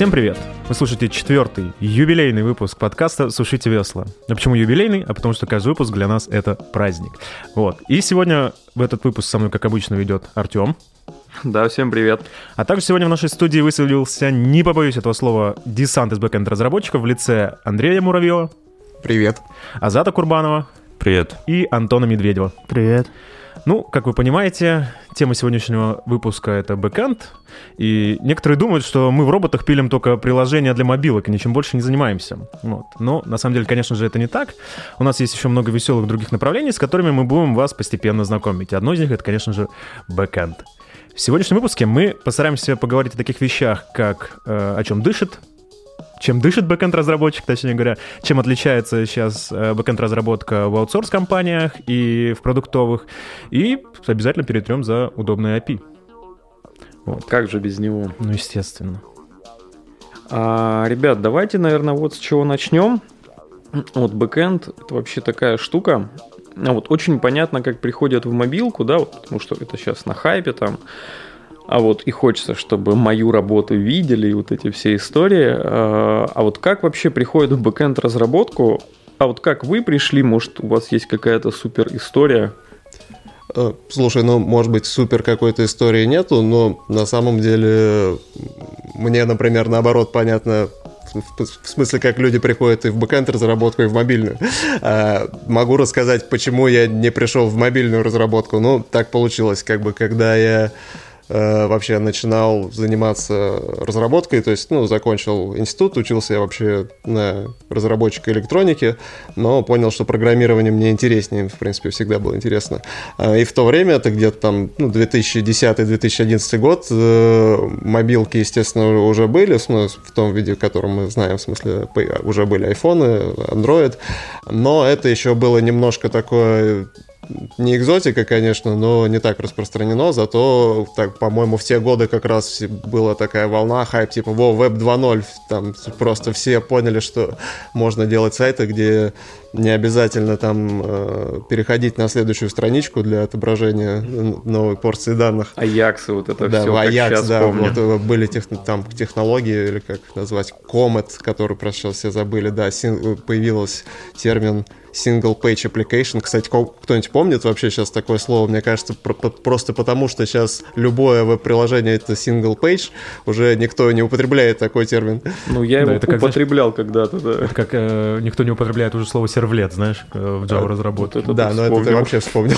Всем привет! Вы слушаете четвертый юбилейный выпуск подкаста «Сушите весла». А почему юбилейный? А потому что каждый выпуск для нас — это праздник. Вот. И сегодня в этот выпуск со мной, как обычно, ведет Артем. Да, всем привет. А также сегодня в нашей студии высадился, не побоюсь этого слова, десант из бэкэнд разработчиков в лице Андрея Муравьева. Привет. Азата Курбанова. Привет. И Антона Медведева. Привет. Ну, как вы понимаете, тема сегодняшнего выпуска — это бэкэнд, и некоторые думают, что мы в роботах пилим только приложения для мобилок и ничем больше не занимаемся. Вот. Но на самом деле, конечно же, это не так. У нас есть еще много веселых других направлений, с которыми мы будем вас постепенно знакомить. Одно из них — это, конечно же, бэкэнд. В сегодняшнем выпуске мы постараемся поговорить о таких вещах, как э, о чем дышит чем дышит бэкенд разработчик, точнее говоря, чем отличается сейчас э, бэкенд разработка в аутсорс компаниях и в продуктовых, и обязательно перетрем за удобное API. Вот. Как же без него? Ну, естественно. А, ребят, давайте, наверное, вот с чего начнем. Вот бэкенд — это вообще такая штука. Вот очень понятно, как приходят в мобилку, да, вот, потому что это сейчас на хайпе там а вот и хочется, чтобы мою работу видели и вот эти все истории. А, а вот как вообще приходит в бэкенд разработку? А вот как вы пришли, может, у вас есть какая-то супер история? Э, слушай, ну, может быть, супер какой-то истории нету, но на самом деле мне, например, наоборот, понятно, в смысле, как люди приходят и в бэкэнд разработку, и в мобильную. А, могу рассказать, почему я не пришел в мобильную разработку. Ну, так получилось, как бы, когда я вообще начинал заниматься разработкой, то есть, ну, закончил институт, учился я вообще на разработчика электроники, но понял, что программирование мне интереснее, в принципе, всегда было интересно. А, и в то время, это где-то там, ну, 2010-2011 год, э, мобилки, естественно, уже были, в том виде, в котором мы знаем, в смысле, уже были айфоны, Android, но это еще было немножко такое не экзотика, конечно, но не так распространено, зато, так, по-моему, в те годы как раз была такая волна, хайп, типа, во, веб 2.0, там просто все поняли, что можно делать сайты, где не обязательно там э, переходить на следующую страничку для отображения новой порции данных. Аяксы, вот это да, все, Аякс, да, помню. вот э, были тех, там технологии, или как назвать, Comet, который сейчас все забыли, да, син, появился термин single page application. Кстати, кто-нибудь помнит вообще сейчас такое слово? Мне кажется, просто потому, что сейчас любое веб-приложение это single page, уже никто не употребляет такой термин. Ну, я его это употреблял когда-то, да. Это как э, никто не употребляет уже слово сервлет, знаешь, э, в Java разработке. Вот да, но это ты вообще вспомнил.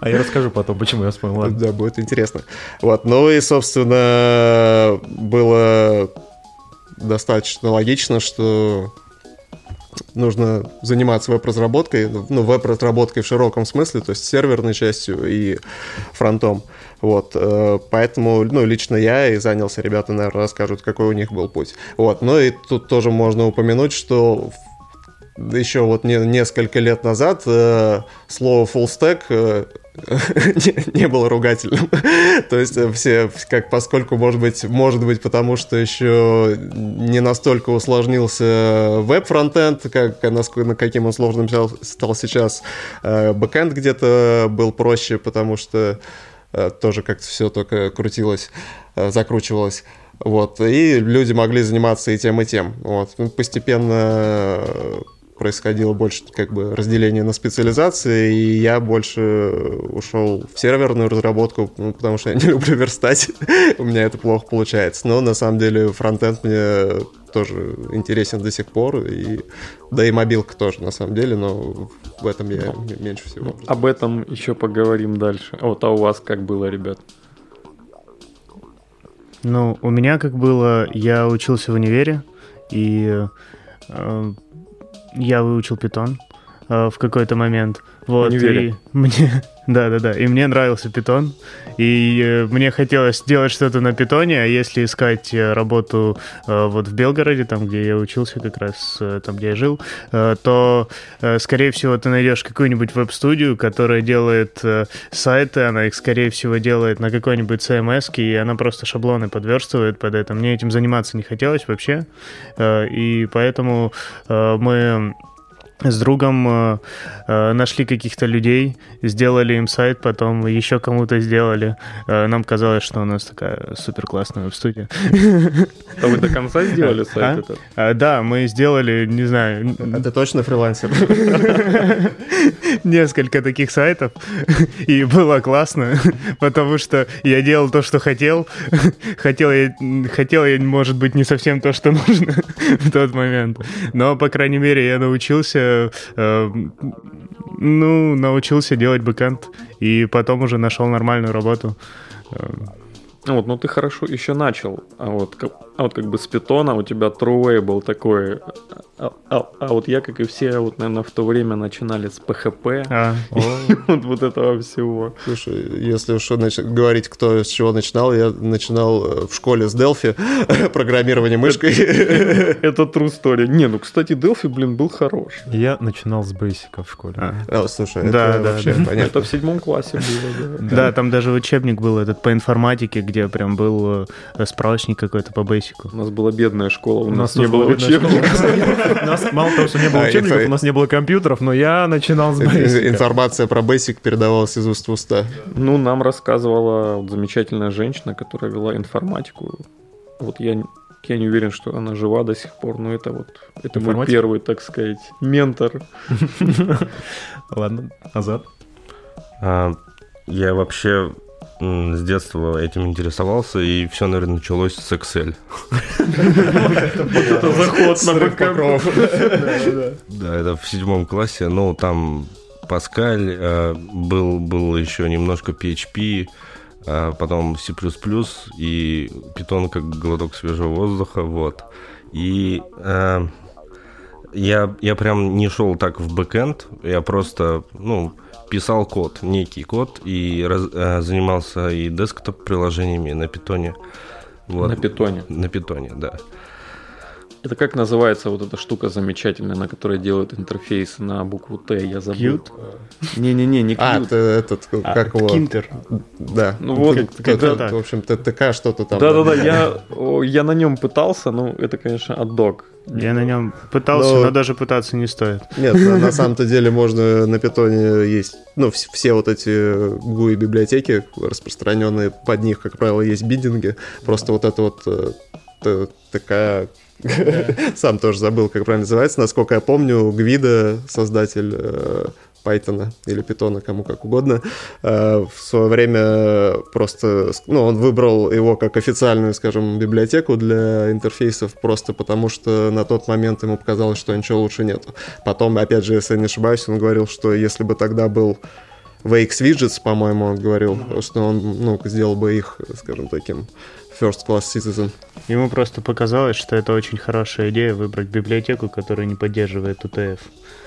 А я расскажу потом, почему я вспомнил. Да, будет интересно. Вот, ну и, собственно, было достаточно логично, что нужно заниматься веб-разработкой, ну, веб-разработкой в широком смысле, то есть серверной частью и фронтом. Вот, э, поэтому, ну, лично я и занялся, ребята, наверное, расскажут, какой у них был путь. Вот, ну и тут тоже можно упомянуть, что еще вот не, несколько лет назад э, слово full stack э, не, было ругательным. То есть э, все, как поскольку, может быть, может быть, потому что еще не настолько усложнился веб-фронтенд, как, насколько, каким он сложным стал, сейчас. Э, бэкэнд где-то был проще, потому что э, тоже как-то все только крутилось, закручивалось. Вот, и люди могли заниматься и тем, и тем. Вот. Постепенно происходило больше как бы разделение на специализации, и я больше ушел в серверную разработку, ну, потому что я не люблю верстать, у меня это плохо получается. Но на самом деле фронтенд мне тоже интересен до сих пор, и, да и мобилка тоже на самом деле, но в этом я меньше всего. Об этом еще поговорим дальше. Вот, а у вас как было, ребят? Ну, у меня как было, я учился в универе, и э, я выучил питон э, в какой-то момент. Вот, и мне, да, да, да, и мне нравился питон, и э, мне хотелось делать что-то на питоне, а если искать э, работу э, вот в Белгороде, там, где я учился как раз, э, там, где я жил, э, то, э, скорее всего, ты найдешь какую-нибудь веб-студию, которая делает э, сайты, она их, скорее всего, делает на какой-нибудь CMS, и она просто шаблоны подверстывает под это. Мне этим заниматься не хотелось вообще, э, и поэтому э, мы с другом э, э, нашли каких-то людей, сделали им сайт, потом еще кому-то сделали. Э, нам казалось, что у нас такая супер классная веб-студия. А вы до конца сделали сайт А? этот? А, да, мы сделали, не знаю, А ты точно фрилансер? несколько таких сайтов, и было классно, потому что я делал то, что хотел. Хотел я, хотел я, может быть, не совсем то, что нужно в тот момент. Но, по крайней мере, я научился, э, ну, научился делать бэкэнд, и потом уже нашел нормальную работу. Э, Вот, ну ты хорошо еще начал, а вот, а вот как бы с питона у тебя TrueWay был такой, а, а- а вот я, как и все, вот, наверное, в то время начинали с PHP, а, вот, вот этого всего. Слушай, если уж говорить, кто с чего начинал, я начинал э, в школе с Delphi, программирование мышкой. Это true story. Не, ну, кстати, Delphi, блин, был хорош. Я начинал с бейсика в школе. а. А, Слушай, Да, это да, вообще да. понятно. Это в седьмом классе было, да. Да, там даже учебник был этот по информатике, где прям был э, справочник какой-то по бейсику. У нас была бедная школа, у, нас, тоже не было школа. У нас мало того, что не было А, учебников, у нас не было компьютеров, но я начинал с бейсика. Информация про Basic передавалась из уст в уста. Ну, нам рассказывала замечательная женщина, которая вела информатику. Вот я, я не уверен, что она жива до сих пор, но это вот это мой первый, так сказать, ментор. Ладно, Азат. А, Я вообще с детства этим интересовался, и все, наверное, началось с Excel. Это заход на бэкэнд. Да, это в седьмом классе. Ну, там Паскаль, э, был, был еще немножко PHP, а потом C++ и Python как глоток свежего воздуха, вот. И э, я, я прям не шел так в бэкэнд, я просто, ну, писал код, некий код, и раз- э, занимался и десктоп-приложениями на питоне. Вот. На питоне. На питоне, да. Это как называется вот эта штука замечательная, на которой делают интерфейс на букву Т? Я забыл. Qt? Не-не-не, не А, Qt. ты этот, А, как его? Кинтер. Да. Ну вот, так. В общем, ТТК что-то там. Да-да-да, я, я на нем пытался, но это, конечно, отдок. Я на нем пытался, Но- но даже пытаться не стоит. Нет, на, на самом-то деле можно на питоне есть, ну, вс- все вот эти GUI библиотеки распространенные, под них, как правило, есть биддинги. Просто вот это вот э, такая... Сам тоже забыл, как правильно называется. Насколько я помню, Гвида, создатель э, Python или Python, кому как угодно, э, в свое время просто, ну, он выбрал его как официальную, скажем, библиотеку для интерфейсов, просто потому что на тот момент ему показалось, что ничего лучше нету. Потом, опять же, если я не ошибаюсь, он говорил, что если бы тогда был VX Widgets, по-моему, он говорил, что он, ну, сделал бы их, скажем, таким first class citizen. Ему просто показалось, что это очень хорошая идея выбрать библиотеку, которая не поддерживает UTF.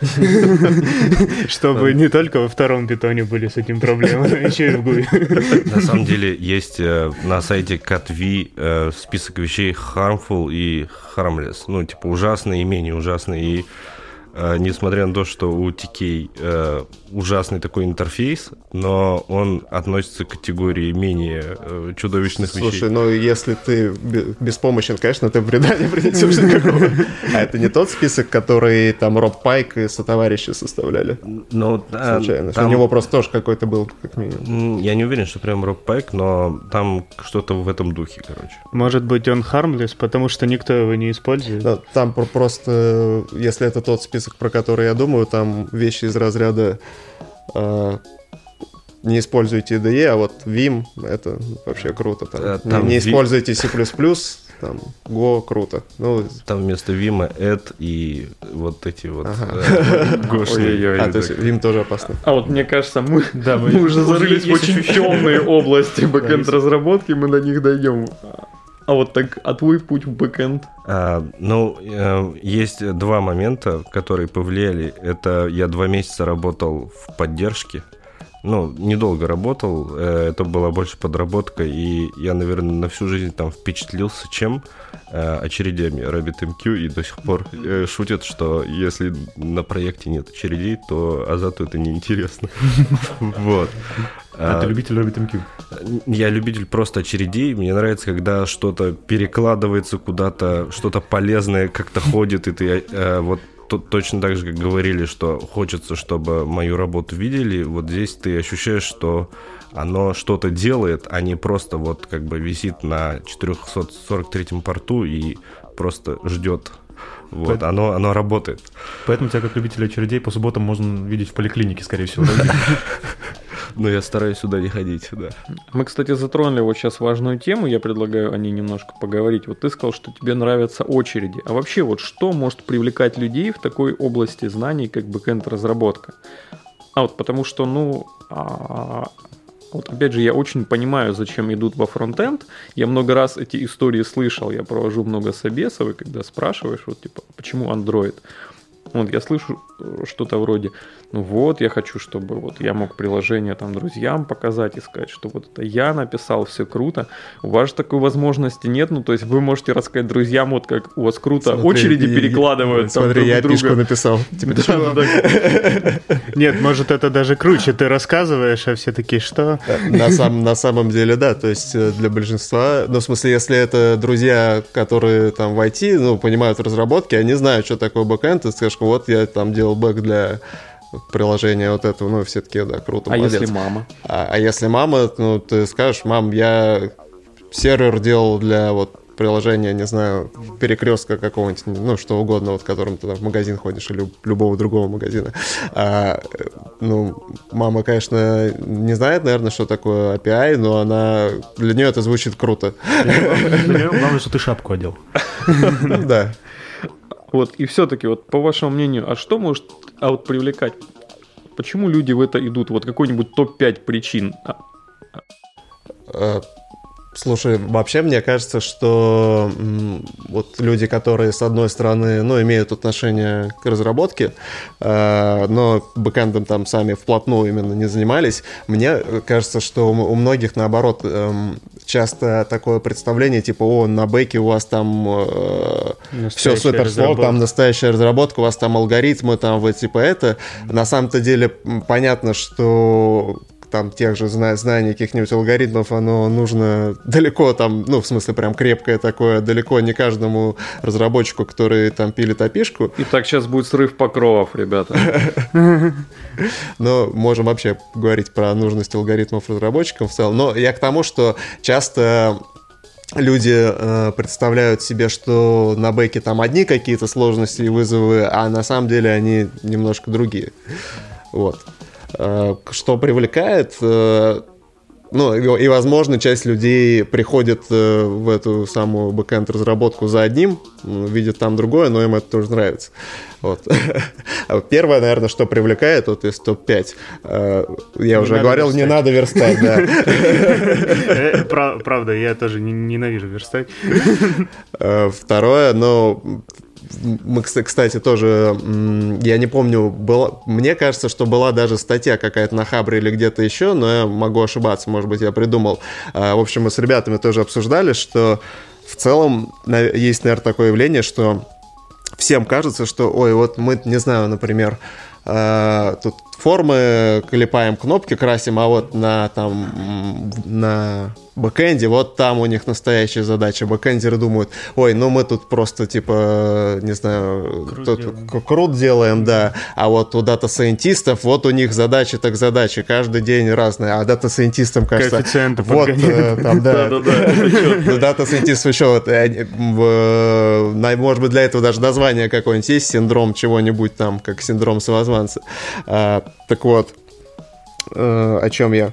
Чтобы не только во втором питоне были с этим проблемы, но еще и в GUI. На самом деле есть э, на сайте CatV э, список вещей harmful и harmless. Ну, типа ужасные и менее ужасные. И несмотря на то, что у TK э, ужасный такой интерфейс, но он относится к категории менее э, чудовищных Слушай, вещей. ну если ты бе- беспомощен, конечно, ты вреда не принесешь никакого. А это не тот список, который там Роб Пайк и сотоварищи составляли Но, э, случайно. там- У него просто тоже какой-то был, как минимум. Я не уверен, что прям Роб Пайк, но там что-то в этом духе, короче. Может быть, он harmless, потому что никто его не использует. Да, Там про- просто, если это тот список, про который я думаю, там вещи из разряда э, не используйте IDE, а вот Vim это вообще круто. Там. Не- там не, Ви- используйте C++, там Go круто. Ну, Там вместо Вима Эд и вот эти вот Ага. э, гошные. А, то есть Vim тоже опасно. А вот мне кажется, мы, Да, мы, уже зарылись в очень темные области бэкэнд-разработки, мы на них дойдем. А вот так, а твой путь в бэкэнд? А, ну, э, есть два момента, которые повлияли. Это я два месяца работал в поддержке. Ну, недолго работал, э, это была больше подработка, и я, наверное, на всю жизнь там впечатлился чем э, очередями RabbitMQ, и до сих пор э, шутят, что если на проекте нет очередей, то Азату это неинтересно. Вот. А А, ты любитель RabbitMQ? я любитель просто очередей. Мне нравится, когда что-то перекладывается куда-то, что-то полезное как-то ходит, и ты э, вот то, точно так же, как говорили, что хочется, чтобы мою работу видели, вот здесь ты ощущаешь, что оно что-то делает, а не просто вот как бы висит на 443 порту и просто ждет вот, Поэтому... оно, оно работает. Поэтому тебя, как любителя очередей, по субботам можно видеть в поликлинике, скорее всего. Но я стараюсь сюда не ходить, да. Мы, кстати, затронули вот сейчас важную тему, я предлагаю о ней немножко поговорить. Вот ты сказал, что тебе нравятся очереди. А вообще, вот что может привлекать людей в такой области знаний, как бэкэнд-разработка? А вот потому что, ну, а, вот опять же, я очень понимаю, зачем идут во фронтенд. Я много раз эти истории слышал, я провожу много собесов, и когда спрашиваешь, вот типа, почему Android? Вот я слышу э, что-то вроде, ну вот, я хочу, чтобы вот я мог приложение там друзьям показать и сказать, что вот это я написал, все круто. У вас же такой возможности нет, ну то есть вы можете рассказать друзьям, вот как у вас круто смотри, очереди и, перекладывают. Смотри, друг я друга. пишку написал. Нет, может это даже круче, ты рассказываешь, а все такие, что? На, сам, на самом деле, да, то есть э, для большинства, ну в смысле, если это друзья, которые там в IT, ну понимают разработки, они знают, что такое бэкэнд, ты скажешь, вот я там делал бэк для приложения вот этого, ну, все таки да, круто, А молодец. если мама? А, а если мама, ну, ты скажешь, мам, я сервер делал для вот приложения, не знаю, перекрестка какого-нибудь, ну, что угодно, вот, которым ты там в магазин ходишь или любого другого магазина. А, ну, мама, конечно, не знает, наверное, что такое API, но она для нее это звучит круто. Главное, что ты шапку одел. Да. Вот, и все-таки, вот по вашему мнению, а что может а вот привлекать? Почему люди в это идут? Вот какой-нибудь топ-5 причин. Слушай, вообще мне кажется, что вот люди, которые с одной стороны, ну, имеют отношение к разработке, э, но бэкэндом там сами вплотную именно не занимались, мне кажется, что у многих наоборот э, часто такое представление типа, о, на бэке у вас там э, все супер там настоящая разработка, у вас там алгоритмы, там вот типа это. На самом-то деле понятно, что там тех же знаний каких-нибудь алгоритмов, оно нужно далеко там, ну, в смысле, прям крепкое такое, далеко не каждому разработчику, который там пилит опишку. И так сейчас будет срыв покровов, ребята. Но можем вообще говорить про нужность алгоритмов разработчикам в целом. Но я к тому, что часто люди э, представляют себе, что на бэке там одни какие-то сложности и вызовы, а на самом деле они немножко другие. Вот. Э, что привлекает, э, ну, и, возможно, часть людей приходит э, в эту самую бэкэнд разработку за одним, видят там другое, но им это тоже нравится. Вот. Первое, наверное, что привлекает, вот из топ-5, я уже говорил, не надо верстать, да. Правда, я тоже ненавижу верстать. Второе, ну, мы, кстати, тоже, я не помню, была, мне кажется, что была даже статья какая-то на Хабре или где-то еще, но я могу ошибаться, может быть, я придумал. А, в общем, мы с ребятами тоже обсуждали, что в целом есть, наверное, такое явление, что всем кажется, что, ой, вот мы, не знаю, например, а, тут формы клепаем, кнопки красим, а вот на там на бэкэнде, вот там у них настоящая задача. Бэкэндеры думают, ой, ну мы тут просто, типа, не знаю, CRUD, тут, делаем. CRUD делаем, да, а вот у дата-сайентистов, вот у них задачи так задачи, каждый день разные, а дата-сайентистам, кажется, Коэффициенты вот, э, там, да, дата-сайентистов еще, вот, может быть, для этого даже название какое-нибудь есть, синдром чего-нибудь там, как синдром самозванца. Так вот, э, о чем я?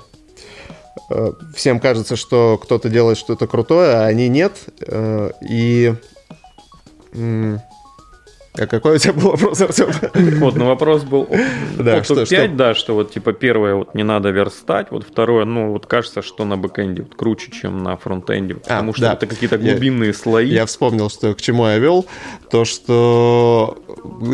Э, всем кажется, что кто-то делает что-то крутое, а они нет. Э, и... А какой у тебя был вопрос, Артем? Вот, ну вопрос был да, что, 5, что? да, что вот типа первое, вот не надо верстать, вот второе, ну вот кажется, что на бэкэнде вот, круче, чем на фронтенде, потому а, что да. это какие-то глубинные я, слои. Я вспомнил, что к чему я вел, то что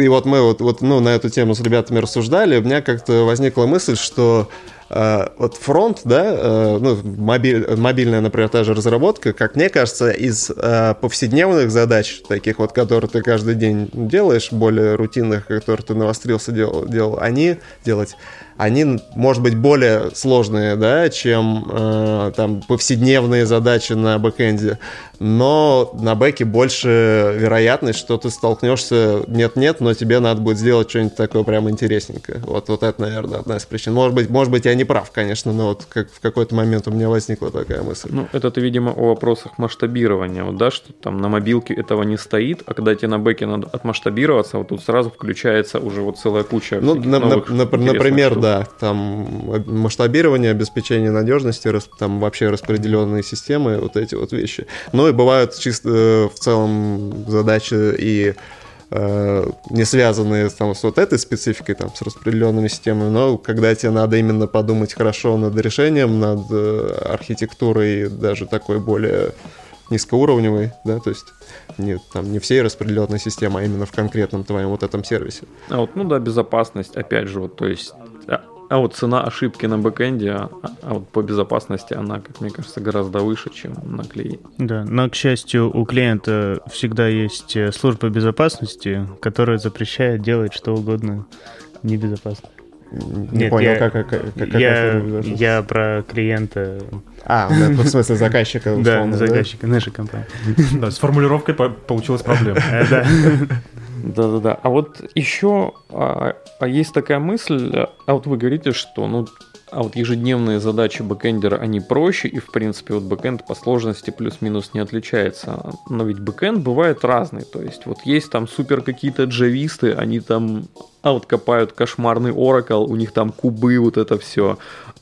и вот мы вот, вот ну, на эту тему с ребятами рассуждали, у меня как-то возникла мысль, что вот фронт, да, uh, ну, мобиль, мобильная, например, та же разработка, как мне кажется, из uh, повседневных задач, таких вот, которые ты каждый день делаешь, более рутинных, которые ты навострился делал, делал они делать, они, может быть, более сложные, да, чем э, там повседневные задачи на бэкэнде но на бэке больше вероятность, что ты столкнешься нет-нет, но тебе надо будет сделать что-нибудь такое прям интересненькое. Вот, вот это, наверное, одна из причин. Может быть, может быть, я не прав, конечно, но вот как в какой-то момент у меня возникла такая мысль. Ну, это ты, видимо, о вопросах масштабирования, вот, да, что там на мобилке этого не стоит, а когда тебе на бэке надо отмасштабироваться, вот тут сразу включается уже вот целая куча Ну, на, на, например, штук. да, там масштабирование, обеспечение надежности, там вообще распределенные системы, вот эти вот вещи. Но и бывают чисто э, в целом задачи и э, не связанные там, с вот этой спецификой, там, с распределенными системами, но когда тебе надо именно подумать хорошо над решением, над э, архитектурой даже такой более низкоуровневой, да, то есть не, там, не всей распределенной системы, а именно в конкретном твоем вот этом сервисе. А вот, ну да, безопасность, опять же, вот, то есть а, вот цена ошибки на бэкэнде, а, а вот по безопасности она, как мне кажется, гораздо выше, чем на клиенте. Да, но, к счастью, у клиента всегда есть э, служба безопасности, которая запрещает делать что угодно небезопасно. Не Нет, понял, я, как, как, как я, я про клиента. А, в смысле заказчика. Да, заказчика нашей компании. Да, с формулировкой получилась проблема. Да. Да-да-да. А вот еще а, а есть такая мысль, а вот вы говорите, что ну а вот ежедневные задачи бэкэндера, они проще, и, в принципе, вот бэкэнд по сложности плюс-минус не отличается. Но ведь бэкэнд бывает разный. То есть, вот есть там супер какие-то джависты, они там а вот копают кошмарный Oracle, у них там кубы, вот это все.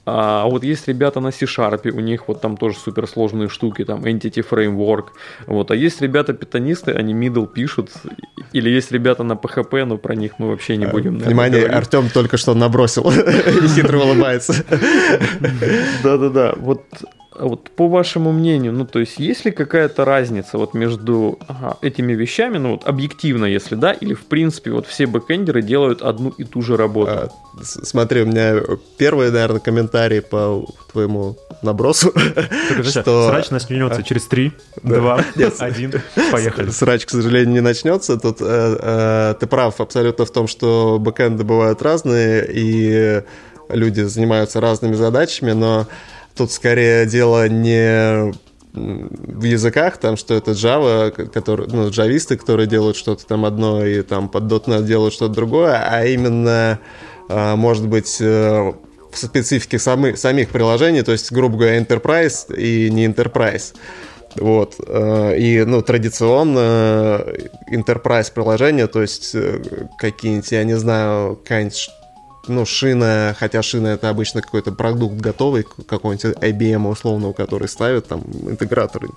А вот есть ребята на C-Sharp, у них вот там тоже суперсложные штуки, там Entity Framework. Вот. А есть ребята питонисты, они middle пишут. Или есть ребята на PHP, но про них мы вообще не будем. Внимание, говорить. Артем только что набросил и хитро улыбается. Да-да-да. Вот а вот по вашему мнению, ну то есть есть ли какая-то разница вот между ага, этими вещами, ну вот объективно, если да, или в принципе вот все бэкэндеры делают одну и ту же работу? А, смотри, у меня первый, наверное, комментарий по твоему набросу. что... Срач начнется через 3, 2, 1, поехали. Срач, к сожалению, не начнется. Тут э, э, ты прав абсолютно в том, что бэкэнды бывают разные, и люди занимаются разными задачами, но Тут скорее дело не в языках, там, что это Java, который, ну, джависты, которые делают что-то там одно и там под .NET делают что-то другое, а именно, а, может быть, э, в специфике самых, самих приложений, то есть, грубо говоря, Enterprise и не Enterprise. Вот. Э, и, ну, традиционно Enterprise приложения, то есть э, какие-нибудь, я не знаю, какая-нибудь ну, шина, хотя шина это обычно какой-то продукт готовый, какой-нибудь IBM условного, который ставят там интеграторы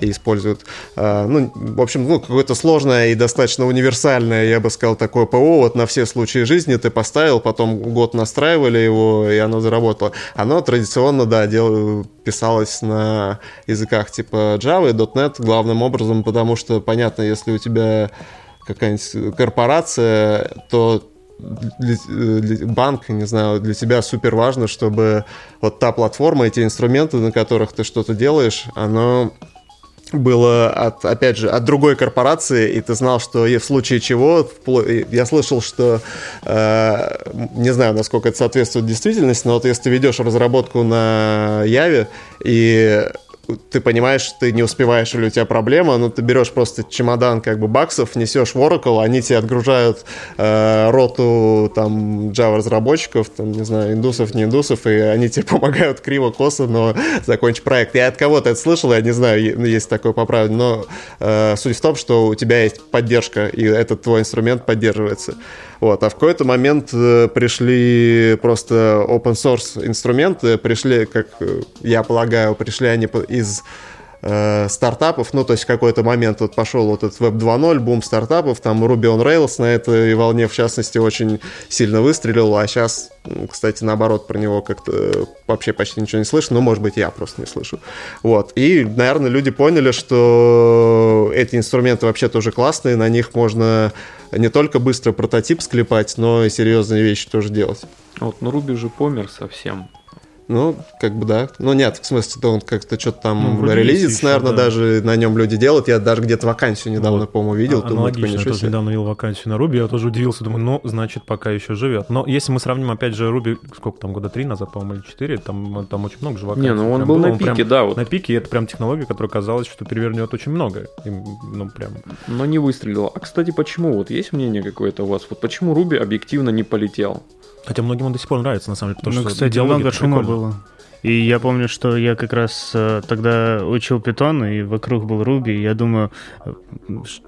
и используют. А, ну, в общем, ну, какое-то сложное и достаточно универсальное, я бы сказал, такое ПО, вот на все случаи жизни ты поставил, потом год настраивали его, и оно заработало. Оно традиционно, да, дел, писалось на языках типа Java и .NET главным образом, потому что, понятно, если у тебя какая-нибудь корпорация, то для, для, банк, не знаю, для тебя супер важно, чтобы вот та платформа, эти инструменты, на которых ты что-то делаешь, оно было от, опять же, от другой корпорации, и ты знал, что в случае чего, я слышал, что, э, не знаю, насколько это соответствует действительности, но вот если ты ведешь разработку на Яве, и ты понимаешь, ты не успеваешь или у тебя проблема, но ты берешь просто чемодан как бы баксов, несешь в Oracle, они тебе отгружают э, роту там Java разработчиков, там, не знаю, индусов, не индусов, и они тебе помогают криво-косо, но закончить проект. Я от кого-то это слышал, я не знаю, есть такое поправить, но э, суть в том, что у тебя есть поддержка, и этот твой инструмент поддерживается. Вот, а в какой-то момент э, пришли просто open source инструменты, пришли, как э, я полагаю, пришли они из э, стартапов, ну, то есть в какой-то момент вот пошел вот этот Web 2.0, бум стартапов, там Ruby on Rails на этой волне, в частности, очень сильно выстрелил, а сейчас, кстати, наоборот, про него как-то вообще почти ничего не слышно, ну, может быть, я просто не слышу. Вот, и, наверное, люди поняли, что эти инструменты вообще тоже классные, на них можно не только быстро прототип склепать, но и серьезные вещи тоже делать. Вот, ну Руби же помер совсем. Ну, как бы да. Ну, нет, в смысле, то он как-то что-то там Ну, релизится, еще, наверное, да. даже на нем люди делают. Я даже где-то вакансию недавно, Вот. по-моему, видел. А- думаю, Аналогично, я тоже недавно видел вакансию на Руби, я тоже удивился, думаю, ну, значит, пока еще живет. Но если мы сравним, опять же, Руби, сколько там, года три назад, по-моему, или четыре, там, там очень много же вакансий. Не, ну он прям был было. на пике, прям да, вот. На пике, и это прям технология, которая казалось, что перевернет очень много. И, ну, прям... Но не выстрелил. А, кстати, почему? Вот есть мнение какое-то у вас? Вот почему Руби объективно не полетел? Хотя многим он до сих пор нравится, на самом деле, потому ну, что кстати, диалоги много шума было. И я помню, что я как раз э, тогда учил питон, и вокруг был Руби, и я думаю,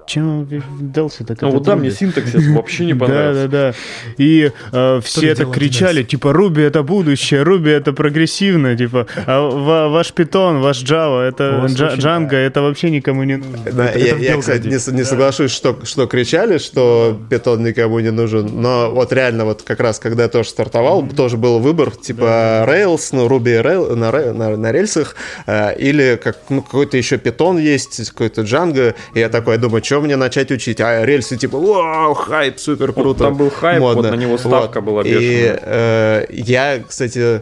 чем дался так Ну вот да, мне синтаксис вообще не Да, понравился. да, да. И э, все дело кричали, типа, Руби это будущее, Руби это прогрессивно, типа, а ва- ваш питон, ваш Java, это вас Джа- очень- Django, это вообще никому не нужно. Да, Это- я, это в я, кстати, не, соглашусь, что, что кричали, что питон никому не нужен, но вот реально вот как раз, когда я тоже стартовал, тоже был выбор, типа Rails, ну, Ruby Rail, на, на, на рельсах, э, или как, ну, какой-то еще питон есть, какой-то Django, и я такой думаю, что мне начать учить? А рельсы типа, вау, хайп, супер Вот круто. там был хайп, вот на него ставка была И бешеная. э, я, кстати,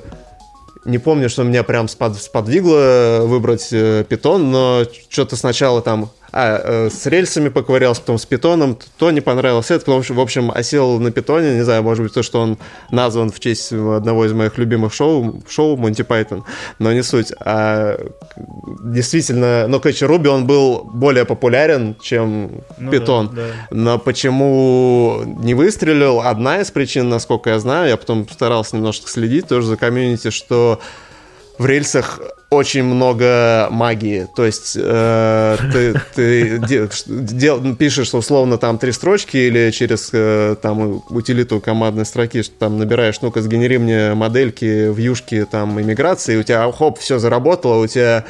не помню, что меня прям спод- сподвигло выбрать э, питон, но что-то сначала там а, э, с рельсами поковырялся, потом с питоном, то не понравилось это, потому что, в общем, осел на питоне, не знаю, может быть, то, что он назван в честь одного из моих любимых шоу, шоу Монти Пайтон, но не суть. А, действительно, ну, короче, Руби, он был более популярен, чем Ну питон. да, да. Но почему не выстрелил? Одна из причин, насколько я знаю, я потом старался немножко следить тоже за комьюнити, что в рельсах очень много магии. То есть э, ты, ты де- пишешь условно там три строчки или через э, там утилиту командной строки что там набираешь, ну-ка сгенери мне модельки, вьюшки там иммиграции, у тебя хоп, все заработало, у тебя,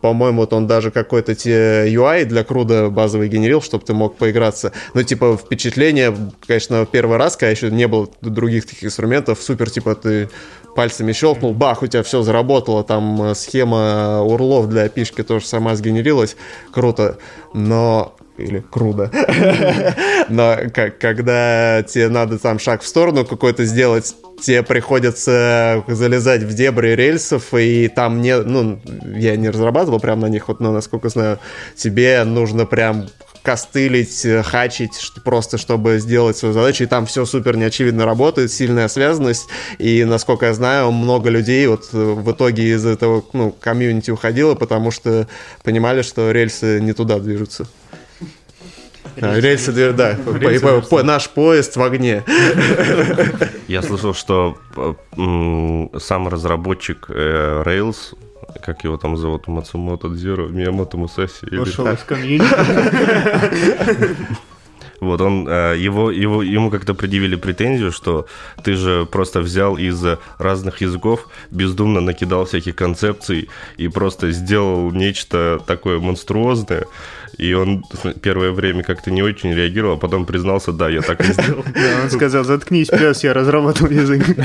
по-моему, вот он даже какой-то тебе UI для круда базовый генерил, чтобы ты мог поиграться. Ну, типа, впечатление, конечно, первый раз, когда еще не было других таких инструментов, супер, типа, ты пальцами щелкнул, бах, у тебя все заработало, там э, схема урлов для пишки тоже сама сгенерилась, круто, но или круто. Но как, когда тебе надо там шаг в сторону какой-то сделать, тебе приходится залезать в дебри рельсов, и там не, ну, я не разрабатывал прям на них, вот, но, насколько знаю, тебе нужно прям костылить, э, хачить, что- просто чтобы сделать свою задачу, и там все супер неочевидно работает, сильная связанность, и, насколько я знаю, много людей вот э, в итоге из этого, ну, комьюнити уходило, потому что понимали, что рельсы не туда движутся. А, Рельсы, две- да, по- Рельсы по- движутся. по- наш поезд в огне. Я слышал, что м, сам разработчик э, Rails, как его там зовут, Мацумото Дзиро, Миямото Мусаси, так. из комьюнити. Вот он, э, его, его, ему как-то предъявили претензию, что ты же просто взял из разных языков, бездумно накидал всяких концепций и просто сделал нечто такое монструозное. И он первое время как-то не очень реагировал, а потом признался, да, я так и сделал. Да, Он сказал, заткнись, пес, я разрабатывал язык.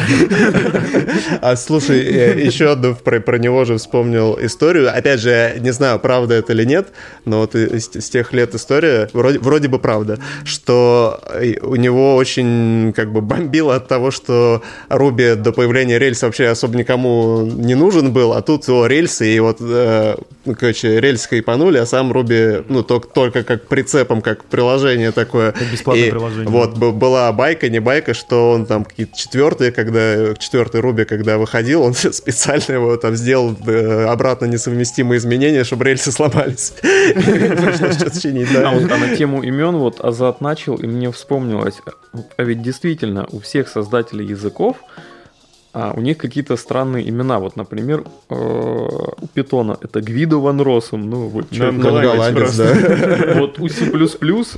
А слушай, э, еще одну про, про него же вспомнил историю. Опять же, не знаю, правда это или нет, но вот с тех лет история, вроде, вроде бы правда, что э, у него очень как бы бомбило от того, что Руби до появления рельс вообще особо никому не нужен был, а тут о, рельсы, и вот, э, ну, короче, рельсы хайпанули, а сам Руби, ну, только, только как прицепом, как приложение такое. Как бесплатное И приложение. Вот, б- была байка, не байка, что он там какие-то четвертые, когда четвертый Руби, когда выходил, он специально его там сделал э, обратно несовместимые изменения, чтобы рельсы сломались. А, вот, а на тему имен вот Азат начал, и мне вспомнилось, а ведь действительно у всех создателей языков а, у них какие-то странные имена. Вот, например, э, у Питона это Гвидо Ван Росум. Ну, вот чё Нам это Ну, голландец голландец, да. Вот у C++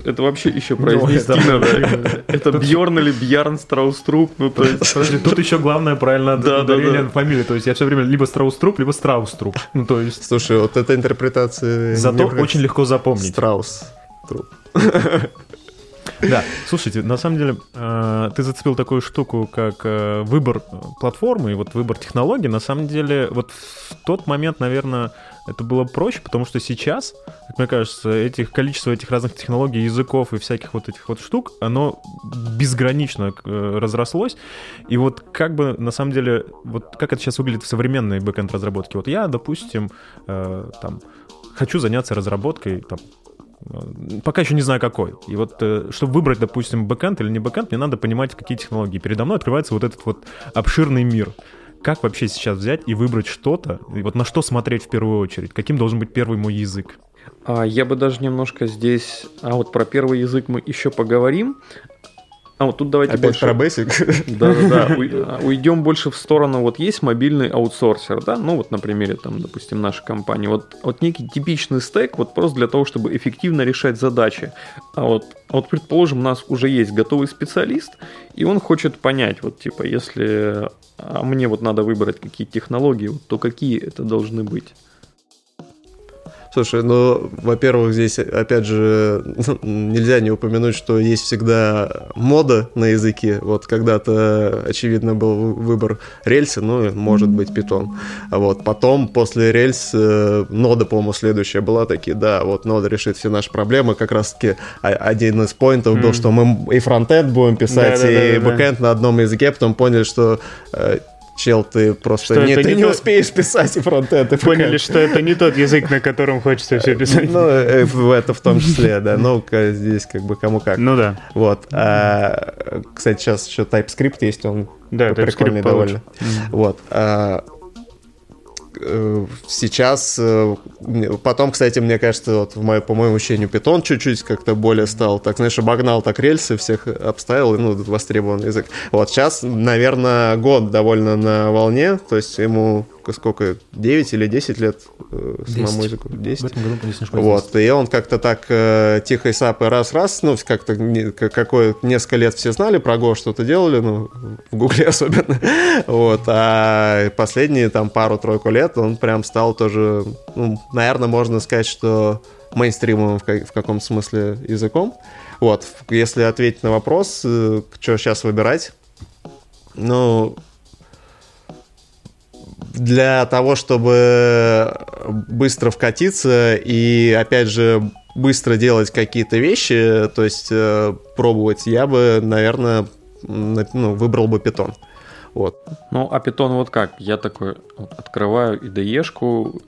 это вообще еще Ну, произнести это- надо. Это Бьорн или Бьярн Страуструп. Ну. Подожди, тут еще главное правильно Да, да, ударение да. фамилии. То есть я все время либо Страуструп, либо Страуструп. Ну, то есть Слушай, вот эта интерпретация... зато очень легко запомнить. Страус. Труп. Да, слушайте, на самом деле, э, ты зацепил такую штуку, как э, выбор платформы и вот выбор технологий. На самом деле, вот в тот момент, наверное, это было проще, потому что сейчас, как мне кажется, этих, количество этих разных технологий, языков и всяких вот этих вот штук, оно безгранично э, разрослось. И вот как бы, на самом деле, вот как это сейчас выглядит в современной бэкэнд разработке. Вот я, допустим, э, там, хочу заняться разработкой там, э, Пока еще не знаю какой. И вот, чтобы выбрать, допустим, бэкэнд или не бэкэнд, мне надо понимать, какие технологии. Передо мной открывается вот этот вот обширный мир. Как вообще сейчас взять и выбрать что-то? И вот на что смотреть в первую очередь? Каким должен быть первый мой язык? А, я бы даже немножко здесь... А вот про первый язык мы еще поговорим. А вот тут давайте Опять больше... про Basic? Да-да-да, а, уйдем больше в сторону, вот есть мобильный аутсорсер, да, ну вот на примере, там, допустим, нашей компании, вот, вот некий типичный стек, вот просто для того, чтобы эффективно решать задачи. А вот, вот предположим, у нас уже есть готовый специалист, и он хочет понять, вот типа, если а мне вот надо выбрать какие технологии, то какие это должны быть? Слушай, ну, во-первых, здесь, опять же, нельзя не упомянуть, что есть всегда мода на языке. Вот когда-то, очевидно, был выбор рельсы, ну, может быть, питон. А вот потом, после рельс, э, нода, по-моему, следующая была такие, да, вот нода решит все наши проблемы. Как раз-таки один из поинтов mm. был, что мы и фронтенд будем писать, да, и да, да, бэкэнд да. на одном языке, потом поняли, что э, чел, ты просто что не, ты не, не успеешь писать и фронтенд. И Поняли, что это не тот язык, на котором хочется все писать. Ну, э, это в том числе, да. Ну, здесь как бы кому как. Ну да. Вот. А, кстати, сейчас еще TypeScript есть, он да, прикольный довольно. Вот. А, сейчас, э, потом, кстати, мне кажется, вот в мое, по моему ощущению, питон чуть-чуть как-то более стал, так, знаешь, обогнал так рельсы, всех обставил, ну, востребованный язык. Вот сейчас, наверное, год довольно на волне, то есть ему сколько, 9 или 10 лет э, самому языку? 10? В этом году, если не Вот, и он как-то так э, тихо и сапы раз-раз, ну, как-то не, какое несколько лет все знали про Go, что-то делали, ну, в Гугле особенно, вот, а последние там пару-тройку лет он прям стал тоже, ну, наверное, можно сказать, что мейнстримовым в, в каком смысле языком. Вот, если ответить на вопрос, э, что сейчас выбирать, ну, для того, чтобы быстро вкатиться и, опять же, быстро делать какие-то вещи, то есть э, пробовать, я бы, наверное, ну, выбрал бы питон. Вот. Ну, а питон вот как? Я такой вот, открываю IDE-шку,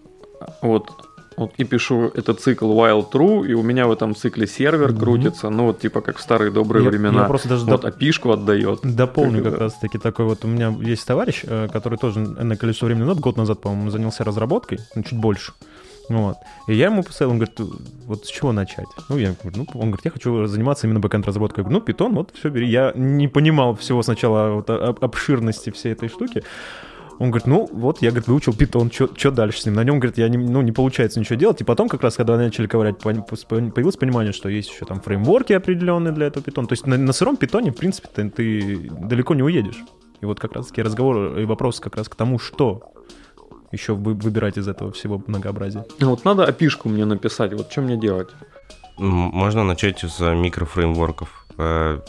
вот вот, и пишу этот цикл while true, и у меня в этом цикле сервер mm-hmm. крутится, ну вот типа как в старые добрые я, времена. Я просто даже вот доп... API-шку отдает. Дополню как, как раз таки такой вот, у меня есть товарищ, э, который тоже на количество времени, ну год назад, по-моему, занялся разработкой, ну чуть больше. Вот. И я ему поставил, он говорит, вот с чего начать? Ну, я говорю, ну, он говорит, я хочу заниматься именно бэкэнд разработкой. Я говорю, ну, питон, вот, все, бери. Я не понимал всего сначала вот, обширности всей этой штуки. Он говорит, ну вот, я, говорит, выучил питон, что дальше с ним? На нем, говорит, я не, ну, не получается ничего делать. И потом, как раз, когда начали ковырять, появилось понимание, что есть еще там фреймворки определенные для этого питона. То есть на, на сыром питоне, в принципе, ты, ты далеко не уедешь. И вот как раз-таки разговор и вопрос как раз к тому, что еще вы, выбирать из этого всего многообразия. Ну вот надо опишку мне написать, вот что мне делать? Можно начать с микрофреймворков. Э,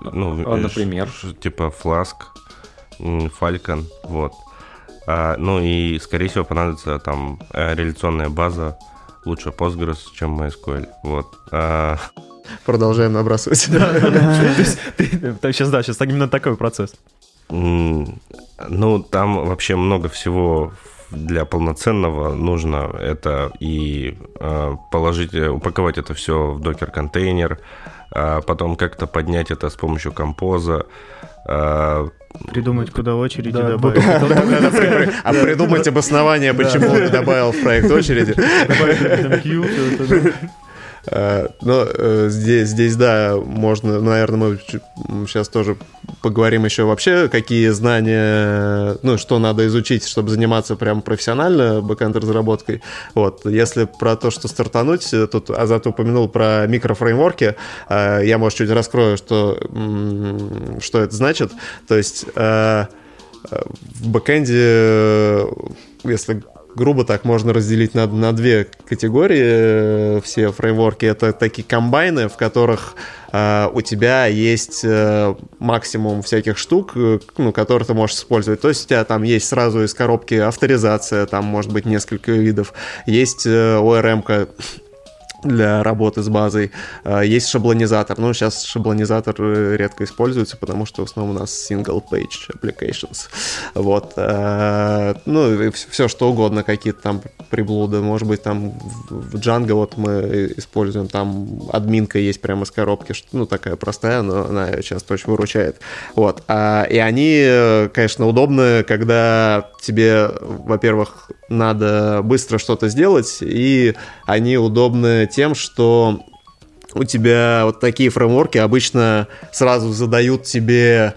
ну, а, например? Типа Flask, Falcon, вот. А, ну и, скорее всего, понадобится там э, реляционная база, лучше Postgres, чем MySQL. Вот. А... Продолжаем набрасывать. Сейчас, да, сейчас именно такой процесс. Ну, там вообще много всего для полноценного нужно. Это и э, положить, упаковать это все в докер-контейнер, а потом как-то поднять это с помощью композа, Придумать, куда очереди да, добавить. А придумать обоснование, почему он добавил в проект очереди. Э, но э, здесь, здесь, да, можно, наверное, мы сейчас тоже поговорим еще вообще, какие знания, ну, что надо изучить, чтобы заниматься прям профессионально бэкэнд-разработкой. Вот, если про то, что стартануть, тут Азат упомянул про микрофреймворки, э, я, может, чуть раскрою, что, что это значит. То есть в бэкэнде, если грубо так можно разделить на, на две категории все фреймворки. Это такие комбайны, в которых э, у тебя есть э, максимум всяких штук, ну, которые ты можешь использовать. То есть у тебя там есть сразу из коробки авторизация, там может быть несколько видов. Есть э, ORM-ка, для работы с базой. А, есть шаблонизатор. Ну, сейчас шаблонизатор э, редко используется, потому что в основном у нас single-page applications. Вот. А, ну, все что угодно, какие-то там приблуды. Может быть, там в Django вот мы используем, там админка есть прямо с коробки, ну, такая простая, но она часто очень выручает. Вот. А, и они, конечно, удобны, когда тебе, во-первых, надо быстро что-то сделать, и они удобны тем, что у тебя вот такие фреймворки обычно сразу задают тебе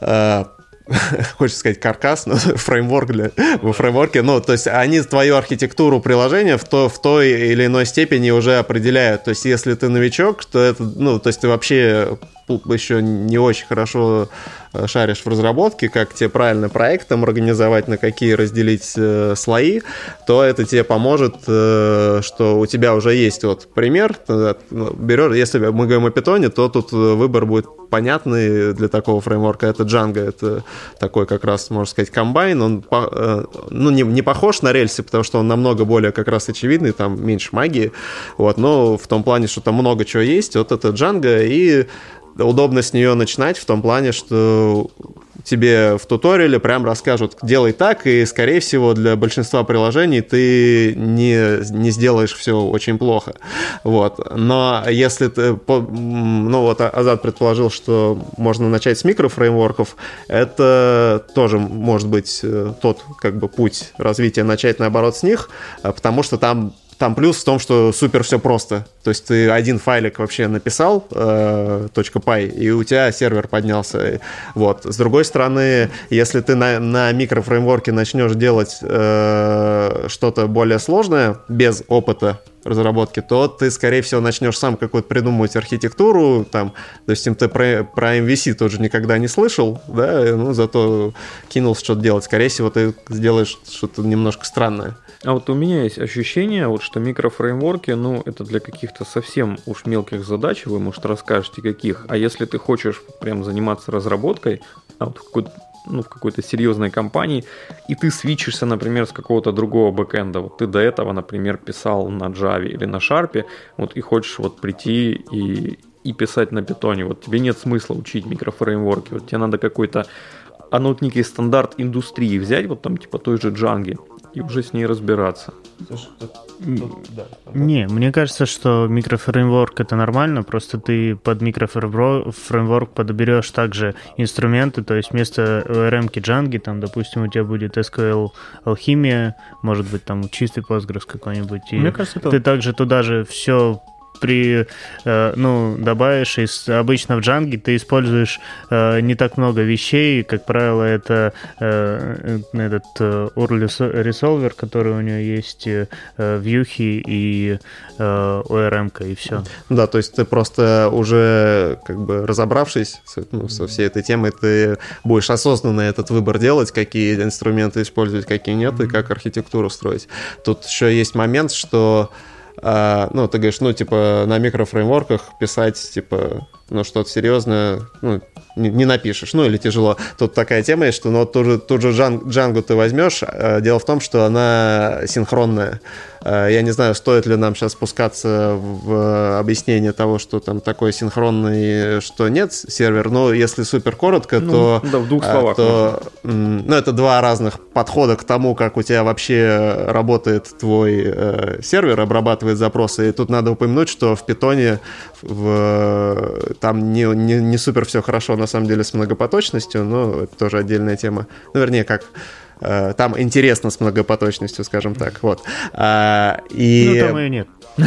э, хочется сказать каркас, но фреймворк для в фреймворке, ну, то есть они твою архитектуру приложения в, то, в той или иной степени уже определяют. То есть если ты новичок, то это, ну, то есть ты вообще еще не очень хорошо э, шаришь в разработке, как тебе правильно проект там организовать, на какие разделить э, слои, то это тебе поможет, э, что у тебя уже есть вот пример. Ну, берешь, если мы говорим о питоне, то тут выбор будет понятный для такого фреймворка. Это Django, это такой как раз, можно сказать, комбайн. Он по, э, ну, не, не похож на рельсы, потому что он намного более как раз очевидный, там меньше магии. Вот, но в том плане, что там много чего есть. Вот это Django, и удобно с нее начинать в том плане, что тебе в туториале прям расскажут, делай так, и, скорее всего, для большинства приложений ты не, не сделаешь все очень плохо. Вот. Но если ты... Ну вот Азат предположил, что можно начать с микрофреймворков, это тоже может быть э, тот как бы путь развития, начать наоборот с них, э, потому что там там плюс в том, что супер все просто. То есть ты один файлик вообще написал, э, .py, и у тебя сервер поднялся. Вот. С другой стороны, если ты на, на микрофреймворке начнешь делать э, что-то более сложное, без опыта разработки, то ты, скорее всего, начнешь сам какую-то придумывать архитектуру, там, допустим, ты про, про MVC тоже никогда не слышал, да, ну, зато кинулся что-то делать. Скорее всего, ты сделаешь что-то немножко странное. А вот у меня есть ощущение, вот, что микрофреймворки, ну, это для каких-то совсем уж мелких задач, вы, может, расскажете, каких. А если ты хочешь прям заниматься разработкой, а вот в какой-то ну, в какой-то серьезной компании, и ты свичишься, например, с какого-то другого бэкэнда. Вот ты до этого, например, писал на Java или на Sharp, вот и хочешь вот прийти и, и писать на питоне. Вот тебе нет смысла учить микрофреймворки. Вот тебе надо какой-то а ну вот некий стандарт индустрии взять, вот там типа той же Джанги, и уже с ней разбираться. Не, мне кажется, что микрофреймворк это нормально, просто ты под микрофреймворк подберешь также инструменты, то есть вместо ORM-ки Django, там, допустим, у тебя будет SQL алхимия, может быть, там чистый Postgres какой-нибудь. И мне кажется, это... ты также туда же все при, э, ну, добавишь, из, обычно в Django ты используешь э, не так много вещей, как правило, это э, этот URL Resolver, который у него есть, вьюхи и ORM, и все. Да, то есть ты просто уже как бы разобравшись ну, со всей этой темой, ты будешь осознанно этот выбор делать, какие инструменты использовать, какие нет, и как архитектуру строить. Тут еще есть момент, что а, ну, ты говоришь, ну, типа, на микрофреймворках писать, типа, ну, что-то серьезное, ну, не, не напишешь, ну, или тяжело. Тут такая тема есть, что, ну, ту же, ту же Django ты возьмешь, а, дело в том, что она синхронная. А, я не знаю, стоит ли нам сейчас спускаться в объяснение того, что там такой синхронный, что нет сервер, но если супер коротко, ну, то... Да, в двух словах. То, ну, это два разных подхода к тому, как у тебя вообще работает твой э, сервер, обрабатывает запросы. И тут надо упомянуть, что в питоне в, там не, не, не супер все хорошо на самом деле с многопоточностью, но это тоже отдельная тема. Ну, вернее, как э, там интересно с многопоточностью, скажем так. Вот. А, и... Ну, там ее нет.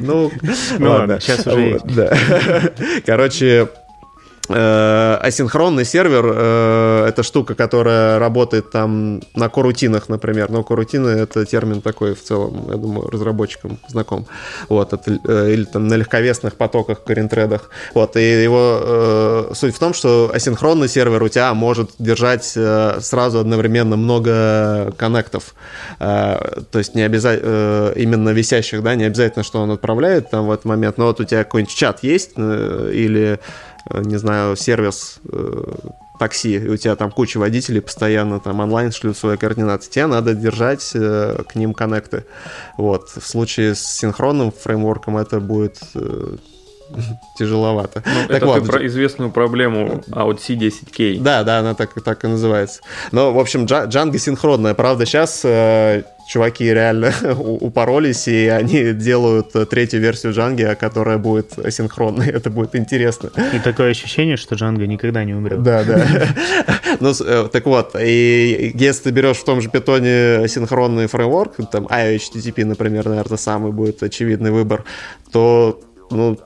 Ну, ладно. Сейчас уже. Короче, Э, асинхронный сервер э, это штука, которая работает там на корутинах, например. Но корутины это термин такой в целом, я думаю, разработчикам знаком. Вот, это, э, или там на легковесных потоках, коринтредах. Вот, и его э, суть в том, что асинхронный сервер у тебя может держать э, сразу одновременно много коннектов. Э, то есть не обязательно э, именно висящих, да, не обязательно, что он отправляет там в этот момент, но вот у тебя какой-нибудь чат есть э, или Э, не знаю, сервис э, такси, и у тебя там куча водителей постоянно там онлайн шлют свои координаты, тебе надо держать э, к ним коннекты. Вот. В случае с синхронным фреймворком это будет э, тяжеловато. Ну, так это вот, ты про известную проблему OutC10K. Да, да, она так, так и называется. Но, в общем, Django синхронная. Правда, сейчас э, чуваки реально упоролись, и они делают третью версию Django, которая будет синхронной. Это будет интересно. И такое ощущение, что Django никогда не умрет. Да, да. Ну, э, так вот, и если ты берешь в том же питоне синхронный фреймворк, там IOHTTP, например, наверное, самый будет очевидный выбор, то ну,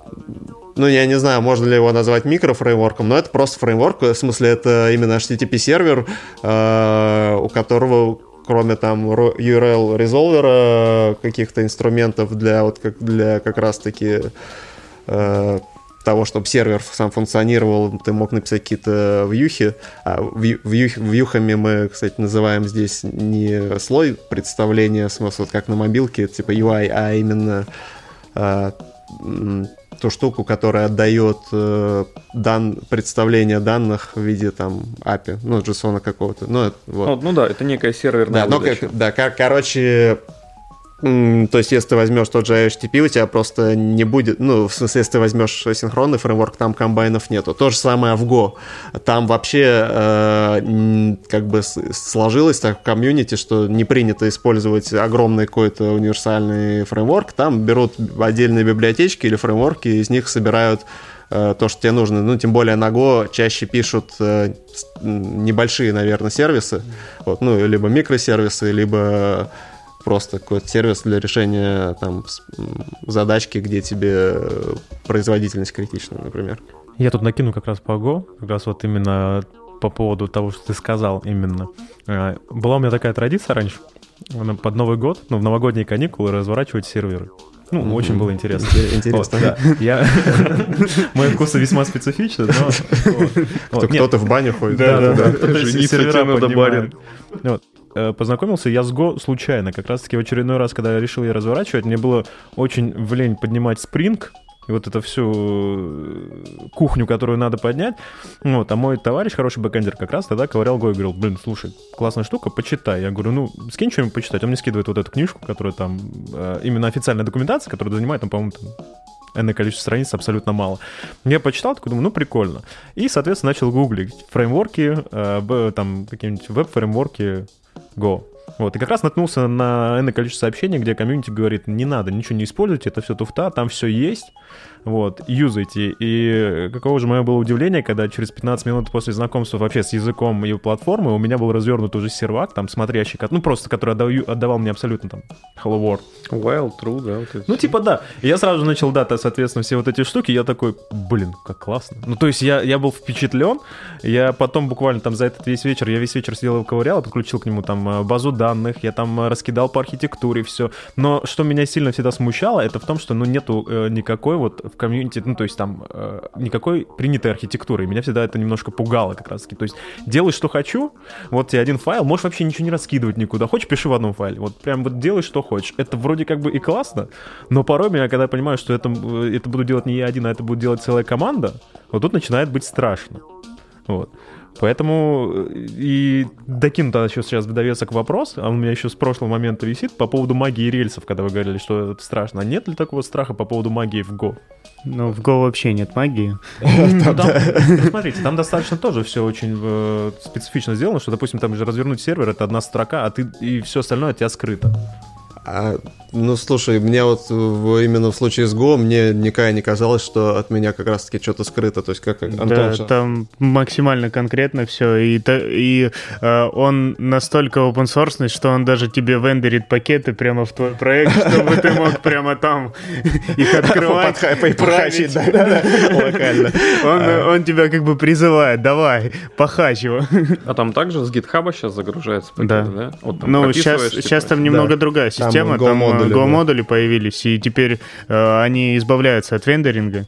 ну, я не знаю, можно ли его назвать микрофреймворком, но это просто фреймворк, в смысле, это именно HTTP-сервер, э, у которого кроме там URL резолвера каких-то инструментов для вот как для как раз таки э, того, чтобы сервер сам функционировал, ты мог написать какие-то вьюхи. А вью, вью, вьюхами мы, кстати, называем здесь не слой представления, смысл как на мобилке, типа UI, а именно э, ту штуку, которая отдает э, дан, представление данных в виде там API, ну, JSON какого-то. Ну, это, вот. ну, ну да, это некая серверная да, выдача. Ну, да, кор- короче, то есть, если ты возьмешь тот же HTTP, у тебя просто не будет, ну, в смысле, если ты возьмешь синхронный фреймворк, там комбайнов нету. То же самое в Go. Там вообще э, как бы сложилось так в комьюнити, что не принято использовать огромный какой-то универсальный фреймворк. Там берут отдельные библиотечки или фреймворки, из них собирают э, то, что тебе нужно. Ну, тем более на Go чаще пишут э, небольшие, наверное, сервисы. Вот, ну, либо микросервисы, либо просто какой-то сервис для решения там задачки, где тебе производительность критична, например. Я тут накину как раз по Go, как раз вот именно по поводу того, что ты сказал именно. Э, была у меня такая традиция раньше, под Новый год, ну, в новогодние каникулы разворачивать серверы. Ну, mm-hmm. очень было интересно. Интересно. Вот, да. Я... Мои вкусы весьма специфичны, но... Кто-то в баню ходит. Да, да, да. Кто-то сервера поднимает. Э, познакомился я с Go случайно. Как раз-таки в очередной раз, когда я решил ее разворачивать, мне было очень в лень поднимать Spring, и вот эту всю э, кухню, которую надо поднять. Вот, а мой товарищ, хороший бэкэндер, как раз тогда ковырял Go и говорил, блин, слушай, классная штука, почитай. Я говорю, ну, скинь что-нибудь почитать. Он мне скидывает вот эту книжку, которая там, э, именно официальная документация, которая занимает, там, по-моему, энное количество страниц, абсолютно мало. Я почитал, такой думаю, ну, прикольно. И, соответственно, начал гуглить фреймворки, э, там, какие-нибудь веб-фреймворки Go. Вот, и как раз наткнулся на энное количество сообщений, где комьюнити говорит, не надо, ничего не используйте, это все туфта, там все есть, вот, юзайте. И каково же мое было удивление, когда через 15 минут после знакомства вообще с языком и платформой у меня был развернут уже сервак, там, смотрящий, ну, просто, который отдаю, отдавал мне абсолютно там Hello World. Well, true, да. Вот ну, типа, да. И я сразу начал, да, соответственно, все вот эти штуки, я такой, блин, как классно. Ну, то есть я, я был впечатлен, я потом буквально там за этот весь вечер, я весь вечер сидел и ковырял, подключил к нему там э, базу данных, я там э, раскидал по архитектуре все. Но что меня сильно всегда смущало, это в том, что, ну, нету э, никакой вот в комьюнити, ну, то есть там э, никакой принятой архитектуры. И меня всегда это немножко пугало как раз-таки. То есть делай, что хочу, вот тебе один файл, можешь вообще ничего не раскидывать никуда. Хочешь, пиши в одном файле. Вот прям вот делай, что хочешь. Это вроде как бы и классно, но порой меня, когда я понимаю, что это, э, это буду делать не я один, а это будет делать целая команда, вот тут начинает быть страшно. Вот. Поэтому э, и докину тогда еще сейчас довесок вопрос, а у меня еще с прошлого момента висит по поводу магии рельсов, когда вы говорили, что это страшно. А нет ли такого страха по поводу магии в Go? Ну, в Go вообще нет магии. Ну, смотрите, там достаточно тоже все очень э, специфично сделано, что, допустим, там же развернуть сервер — это одна строка, а ты и все остальное от тебя скрыто. А, ну, слушай, мне вот в, именно в случае с Go мне никогда не казалось, что от меня как раз-таки что-то скрыто. То есть, как Антон... Да, сейчас- там максимально конкретно все. И, и э, он настолько open source, что он даже тебе вендорит пакеты прямо в твой проект, чтобы ты мог прямо там их открывать, похачить, править. да, локально. Он, он тебя как бы призывает, давай, похач его. А там также с гитхаба сейчас загружается пакет, Да. Ну, сейчас, типа, там немного другая Там система, там, э, Go-модули, да. Go-модули появились, и теперь э, они избавляются от вендоринга.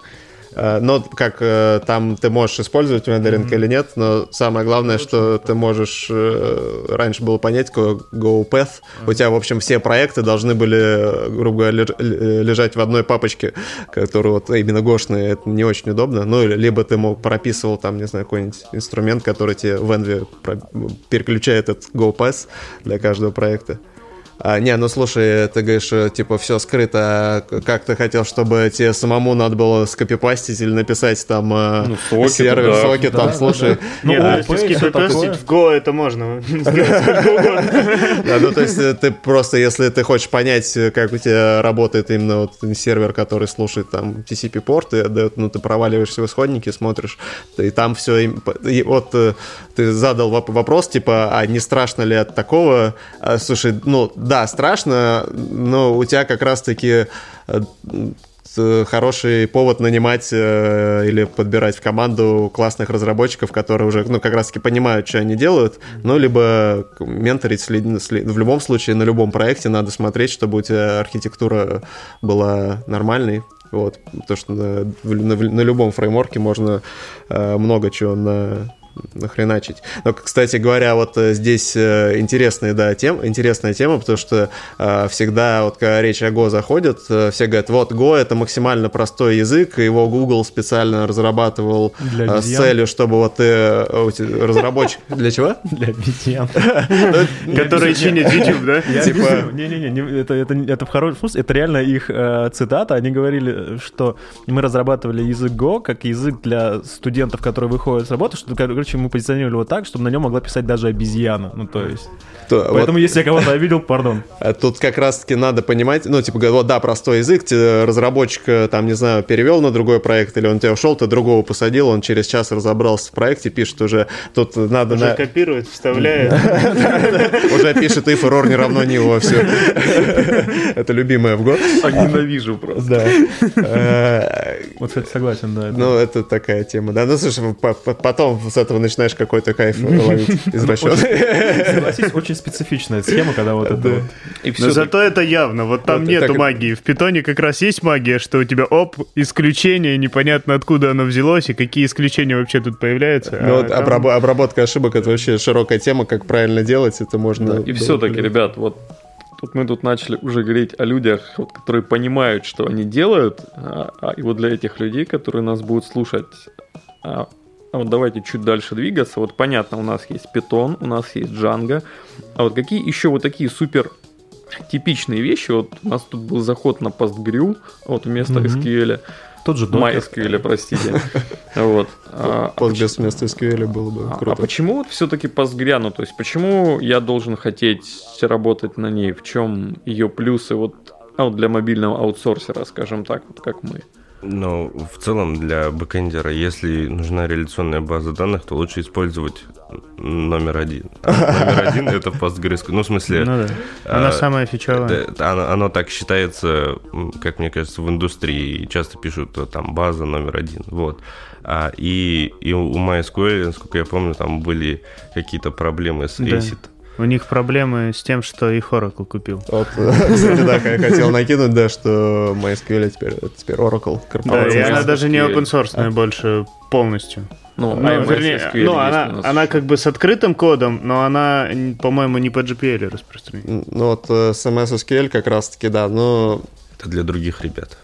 А, Но как э, там ты можешь использовать вендоринг или нет, но самое главное, что ты можешь э, раньше было понять, какой GoPath. У тебя, в общем, все проекты должны были, э, грубо говоря, леж- э, лежать в одной папочке, которая вот именно гошные, это не очень удобно. Ну, или- либо ты мог прописывал там, не знаю, какой-нибудь инструмент, который тебе в Envy переключает этот GoPath для каждого проекта. А, не, ну слушай, ты говоришь, э, типа, все скрыто. а Как ты хотел, чтобы тебе самому надо было скопипастить или написать там э, Ну, соки сервер, туда. соки, там, слушай. Ну, Нет, OP то есть и всё скопипастить в Go это можно. Да, ну, то есть э, ты просто, если ты хочешь понять, как у тебя работает именно вот сервер, который слушает там TCP-порты, отдает, ну, ты проваливаешься в исходники, смотришь, и там все... И вот ты задал воп- вопрос, типа, а не страшно ли от такого? А, Слушай, ну, да, страшно, но у тебя как раз-таки э, хороший повод нанимать э, или подбирать в команду классных разработчиков, которые уже, ну, как раз-таки понимают, что они делают, ну, либо менторить, след- след- в любом случае, на любом проекте надо смотреть, чтобы у тебя архитектура была нормальной, вот, то, что на, на- на любом фреймворке можно э, много чего на нахреначить. Но, кстати говоря, вот э, здесь э, интересная, да, тем, интересная тема, потому что э, всегда, вот когда речь о Go заходит, э, все говорят, вот Go это максимально простой язык, его Google специально разрабатывал Для э, с целью, чтобы вот ты, э, тебя разработчик... Для чего? Для обезьян. Которые чинят YouTube, да? Типа-. Не-не-не, не- это, в хорошем смысле. Это реально их цитата. Они говорили, что мы разрабатывали язык Go как язык для студентов, которые выходят с работы, что, короче, мы позиционировали его так, чтобы на нем могла писать даже обезьяна. Ну, то есть... То- вот Поэтому, если я кого-то обидел, пардон. А Тут как раз-таки надо понимать, ну, типа, вот, да, простой язык, разработчик, э, там, не знаю, перевел на другой проект, или он тебя ушел, ты другого посадил, он через час разобрался в проекте, пишет уже, тут надо... Уже на- копирует, вставляет. Уже пишет if error не равно него, все. Это любимое в Go. А ненавижу просто. Да. Э, Вот, кстати, согласен, да. Ну, это такая тема, да. Ну, слушай, по- по- потом с этого начинаешь какой-то кайф ловить извращенный. Согласись, очень специфичная схема, когда вот это Но зато это явно. Вот там нету магии. В питоне как раз есть магия, что у тебя оп, исключение, непонятно откуда оно взялось и какие исключения вообще тут появляются. Ну, А вот обрабо- обработка ошибок это вообще широкая тема, как правильно делать, это можно. И все-таки, ребят, вот тут мы тут начали уже говорить о людях, вот, которые понимают, что они делают, а, а, и вот для этих людей, которые нас будут слушать, а, а вот давайте чуть дальше двигаться. Вот понятно, у нас есть Python, у нас есть Django, а вот какие еще вот такие супер типичные вещи, вот у нас тут был заход на PostgreSQL, вот вместо Мгм. SQL, Тот же Docker. MySQL, простите. Вот. А, а Postgres вместо SQL было бы а, а круто. почему вот все-таки Postgre? Ну, то есть, почему я должен хотеть работать на ней? В чем ее плюсы а вот для мобильного аутсорсера, скажем так, вот как мы? Но в целом для бэкэндера, если нужна реляционная база данных, то лучше использовать номер один. А номер один это Postgres. Ну, в смысле, Ну да. Она а, самая фичевая. оно, оно так считается, как мне кажется, в индустрии. Часто пишут, э, там, база номер один. Вот. А, и, и у MySQL, насколько я помню, там были какие-то проблемы с Да. У них проблемы с тем, что их Oracle купил. Вот, кстати, да, я хотел накинуть, да, что MySQL теперь, это теперь Oracle Да, корпорация. и она даже не open source больше полностью. Ну, Ну, а вернее, ну, есть она, у нас. она как бы с открытым кодом, но она, по-моему, не по GPL распространена. Ну вот э, с MS SQL как раз-таки, да, ну, Это для других ребят.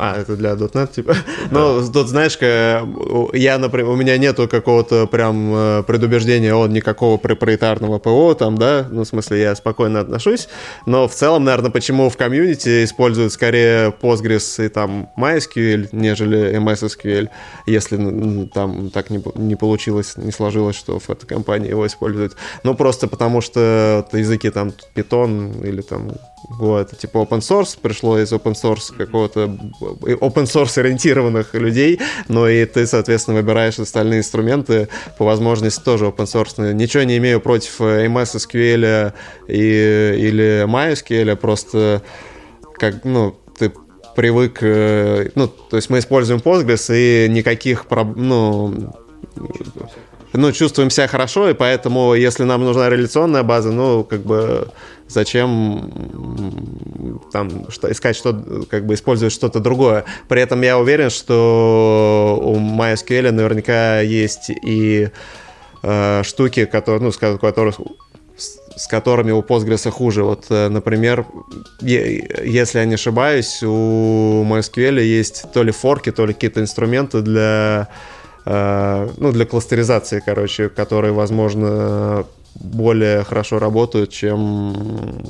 А, это для .NET, типа. Ну, тут, знаешь, я, например, у меня нету какого-то прям э, предубеждения от никакого проприетарного ПО, там, да, ну, в смысле, я спокойно отношусь, но в целом, наверное, почему в комьюнити используют скорее Postgres и там MySQL, нежели MS SQL, если там так не, не получилось, не сложилось, что в этой компании его используют. Ну, просто потому что языки там Python или там Это типа open source, пришло из open source какого-то open source ориентированных людей, но и ты, соответственно, выбираешь остальные инструменты по возможности тоже open source. Ничего не имею против MS SQL и, или MySQL, просто как, ну, ты привык, э, ну, то есть мы используем Postgres и никаких, ну, ну, чувствуем себя хорошо, и поэтому, если нам нужна реляционная база, ну, как бы, зачем там что, искать что как бы использовать что-то другое. При этом я уверен, что у MySQL наверняка есть и э, штуки, которые, ну, с, которых, с которыми у Postgres хуже. Вот, э, например, если я не ошибаюсь, у MySQL есть то ли форки, то ли какие-то инструменты для ну, для кластеризации, короче, которые, возможно, более хорошо работают, чем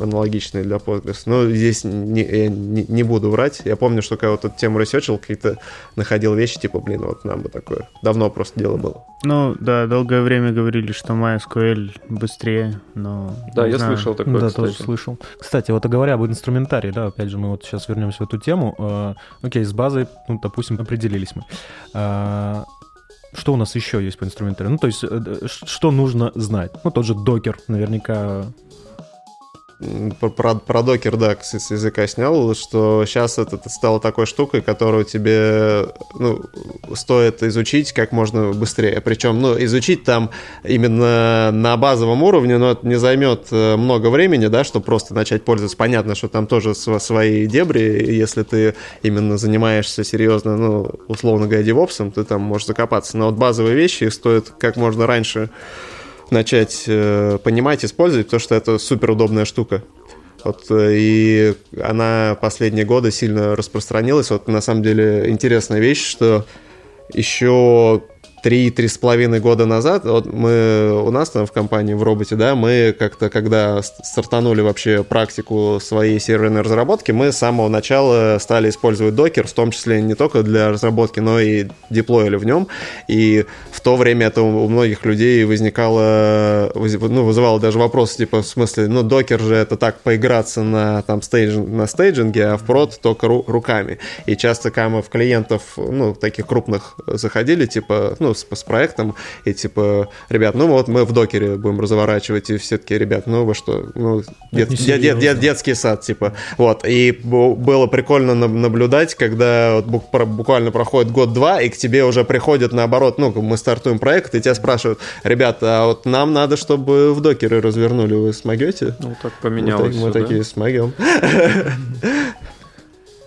аналогичные для Postgres. Но здесь не, я не, не буду врать. Я помню, что когда вот эту тему ресерчил, какие-то находил вещи, типа, блин, вот нам бы такое. Давно просто дело было. Ну, да, долгое время говорили, что MySQL быстрее, но... Да, я знаю. слышал такое, Да, кстати. тоже слышал. Кстати, вот говоря об инструментарии, да, опять же, мы вот сейчас вернемся в эту тему. Э, окей, с базой, ну, допустим, определились мы. Что у нас еще есть по инструментарию? Ну, то есть, э, что нужно знать? Ну, тот же докер, наверняка про, про докер, да, с языка снял, что сейчас это стало такой штукой, которую тебе ну, стоит изучить как можно быстрее. Причем, ну, изучить там именно на базовом уровне, но это не займет э, много времени, да, чтобы просто начать пользоваться. Понятно, что там тоже свои дебри, если ты именно занимаешься серьезно, ну, условно говоря, девопсом, ты там можешь закопаться. Но вот базовые вещи стоит как можно раньше начать э, понимать, использовать, потому что это супер удобная штука. Вот, э, и она последние годы сильно распространилась. Вот на самом деле интересная вещь, что еще три-три с половиной года назад, вот мы у нас там в компании в роботе, да, мы как-то, когда стартанули вообще практику своей серверной разработки, мы с самого начала стали использовать докер, в том числе не только для разработки, но и деплоили в нем. И в то время это у многих людей возникало, ну, вызывало даже вопрос, типа, в смысле, ну, докер же это так поиграться на, там, стейдж, на стейджинге, а в прод только ру- руками. И часто, когда мы в клиентов, ну, таких крупных заходили, типа, ну, с, с проектом, и типа, ребят, ну вот мы в докере будем разворачивать, и все таки ребят, ну вы что, ну, дет, дет, дет, дет, детский сад, типа, вот, и было прикольно наблюдать, когда вот буквально проходит год-два, и к тебе уже приходят наоборот, ну, мы стартуем проект, и тебя спрашивают, ребята, а вот нам надо, чтобы в докеры развернули, вы смогете? Ну, так поменялось. Мы, мы да? такие смогем.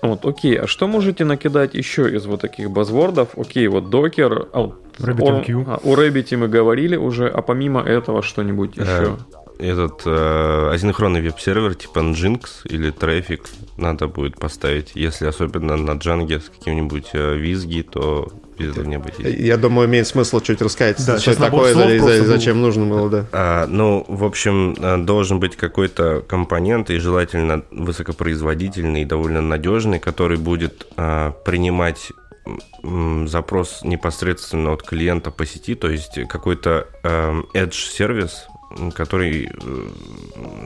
Вот, окей, а что можете накидать еще из вот таких базвордов? Окей, вот докер, а, RabbitMQ. О, а, о Rabbit мы говорили уже, а помимо этого что-нибудь э, еще? Этот э, асинхронный веб-сервер типа Nginx или Traffic надо будет поставить. Если особенно на Django с каким-нибудь э, визги, то без этого не обойтись. Я думаю, имеет смысл чуть рассказать, да, что такое и, и зачем нужно было, да. А, ну, в общем, э, должен быть какой-то компонент, и желательно высокопроизводительный и довольно надежный, который будет а, принимать запрос непосредственно от клиента по сети, то есть какой-то э, edge сервис, который э,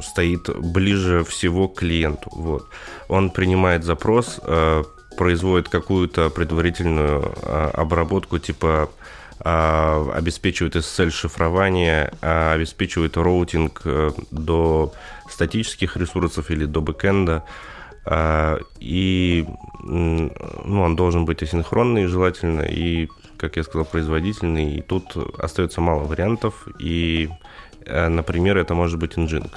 стоит ближе всего к клиенту. Вот. Он принимает запрос, э, производит какую-то предварительную э, обработку типа обеспечивает SSL-шифрование, э, обеспечивает роутинг до статических ресурсов или до бэкэнда, а, и ну, он должен быть асинхронный желательно, и, как я сказал, производительный. И тут остается мало вариантов. И, э, например, это может быть Nginx.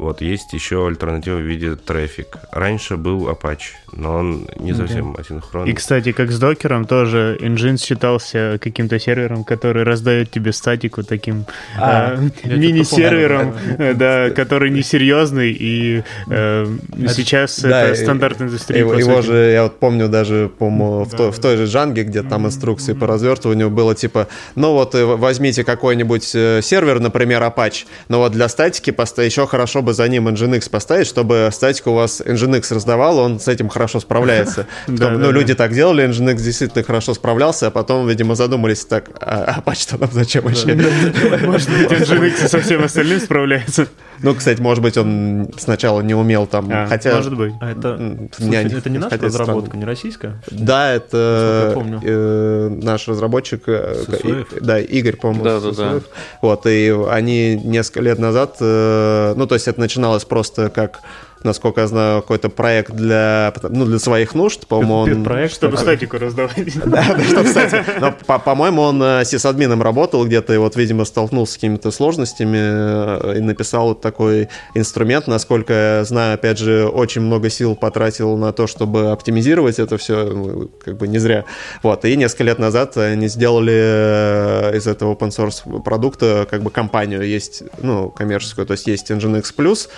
Вот, есть еще альтернатива в виде трафик. Раньше был Apache, но он не совсем да. асинхронный. И, кстати, как с докером, тоже Nginx считался каким-то сервером, который раздает тебе статику таким а, э, мини-сервером, да, да, который несерьезный, и э, сейчас да, это стандарт индустрии. Его, его же, я вот помню даже, по-моему, да, в, той, в той же Джанге, где там инструкции по развертыванию было типа, ну вот э, возьмите какой-нибудь э, сервер, например, Apache, но вот для статики еще хорошо бы за ним Nginx поставить, чтобы статику у вас Nginx раздавал, он с этим хорошо справляется. Ну, люди так делали, Nginx действительно хорошо справлялся, а потом, видимо, задумались так, а Apache-то нам зачем вообще? Может быть, Nginx со всем остальным справляется. Ну, кстати, может быть, он сначала не умел там, а, хотя... Может быть. А это, слушай, не, это не наша разработка, не российская? Да, это э, наш разработчик, э, и, да, Игорь, по-моему, да, да, да. Вот, и они несколько лет назад, э, ну, то есть это начиналось просто как насколько я знаю, какой-то проект для, ну, для своих нужд. По-моему, он... Проект, чтобы статику раздавать. Да, чтобы статику. По-моему, он э, сисадмином работал где-то, и вот, видимо, столкнулся с какими-то сложностями э, и написал вот такой инструмент. Насколько я знаю, опять же, очень много сил потратил на то, чтобы оптимизировать это все, ну, как бы не зря. Вот, и несколько лет назад они сделали э, из этого open source продукта как бы компанию, есть, ну, коммерческую, то есть есть Nginx Plus,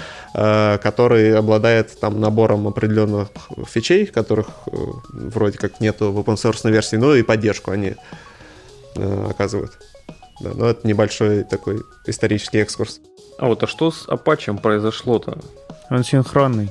который обладает там набором определенных фичей, которых э, вроде как нету в open source версии, но и поддержку они э, оказывают. Да, но это небольшой такой исторический экскурс. А вот а что с Apache произошло-то? Он синхронный.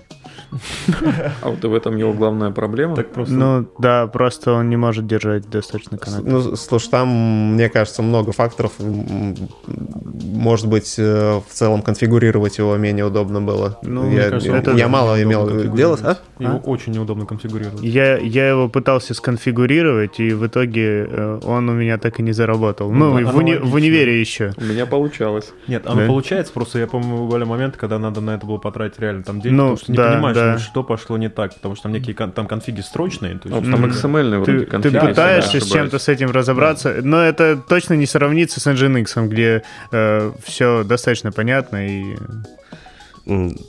А вот в этом его главная проблема? Так просто... Ну да, просто он не может держать достаточно канал. Ну, слушай, там, мне кажется, много факторов. Может быть, э, в целом конфигурировать его менее удобно было. Ну, я, кажется, это я мало имел делать. А? Его а? очень неудобно конфигурировать. Я, я его пытался сконфигурировать, и в итоге э, он у меня так и не заработал. Ну, ну в, уни, в универе еще. У меня получалось. Нет, оно да? получается, просто я помню, были моменты, когда надо на это было потратить реально там деньги, ну, потому что не да, понимаешь, да. что пошло не так, потому что там некие там конфиги строчные. То есть, ну, там XML вроде ты, конфиги. Ты пытаешься да, с чем-то с этим разобраться, но это точно не сравнится с Nginx, где э, все достаточно понятно и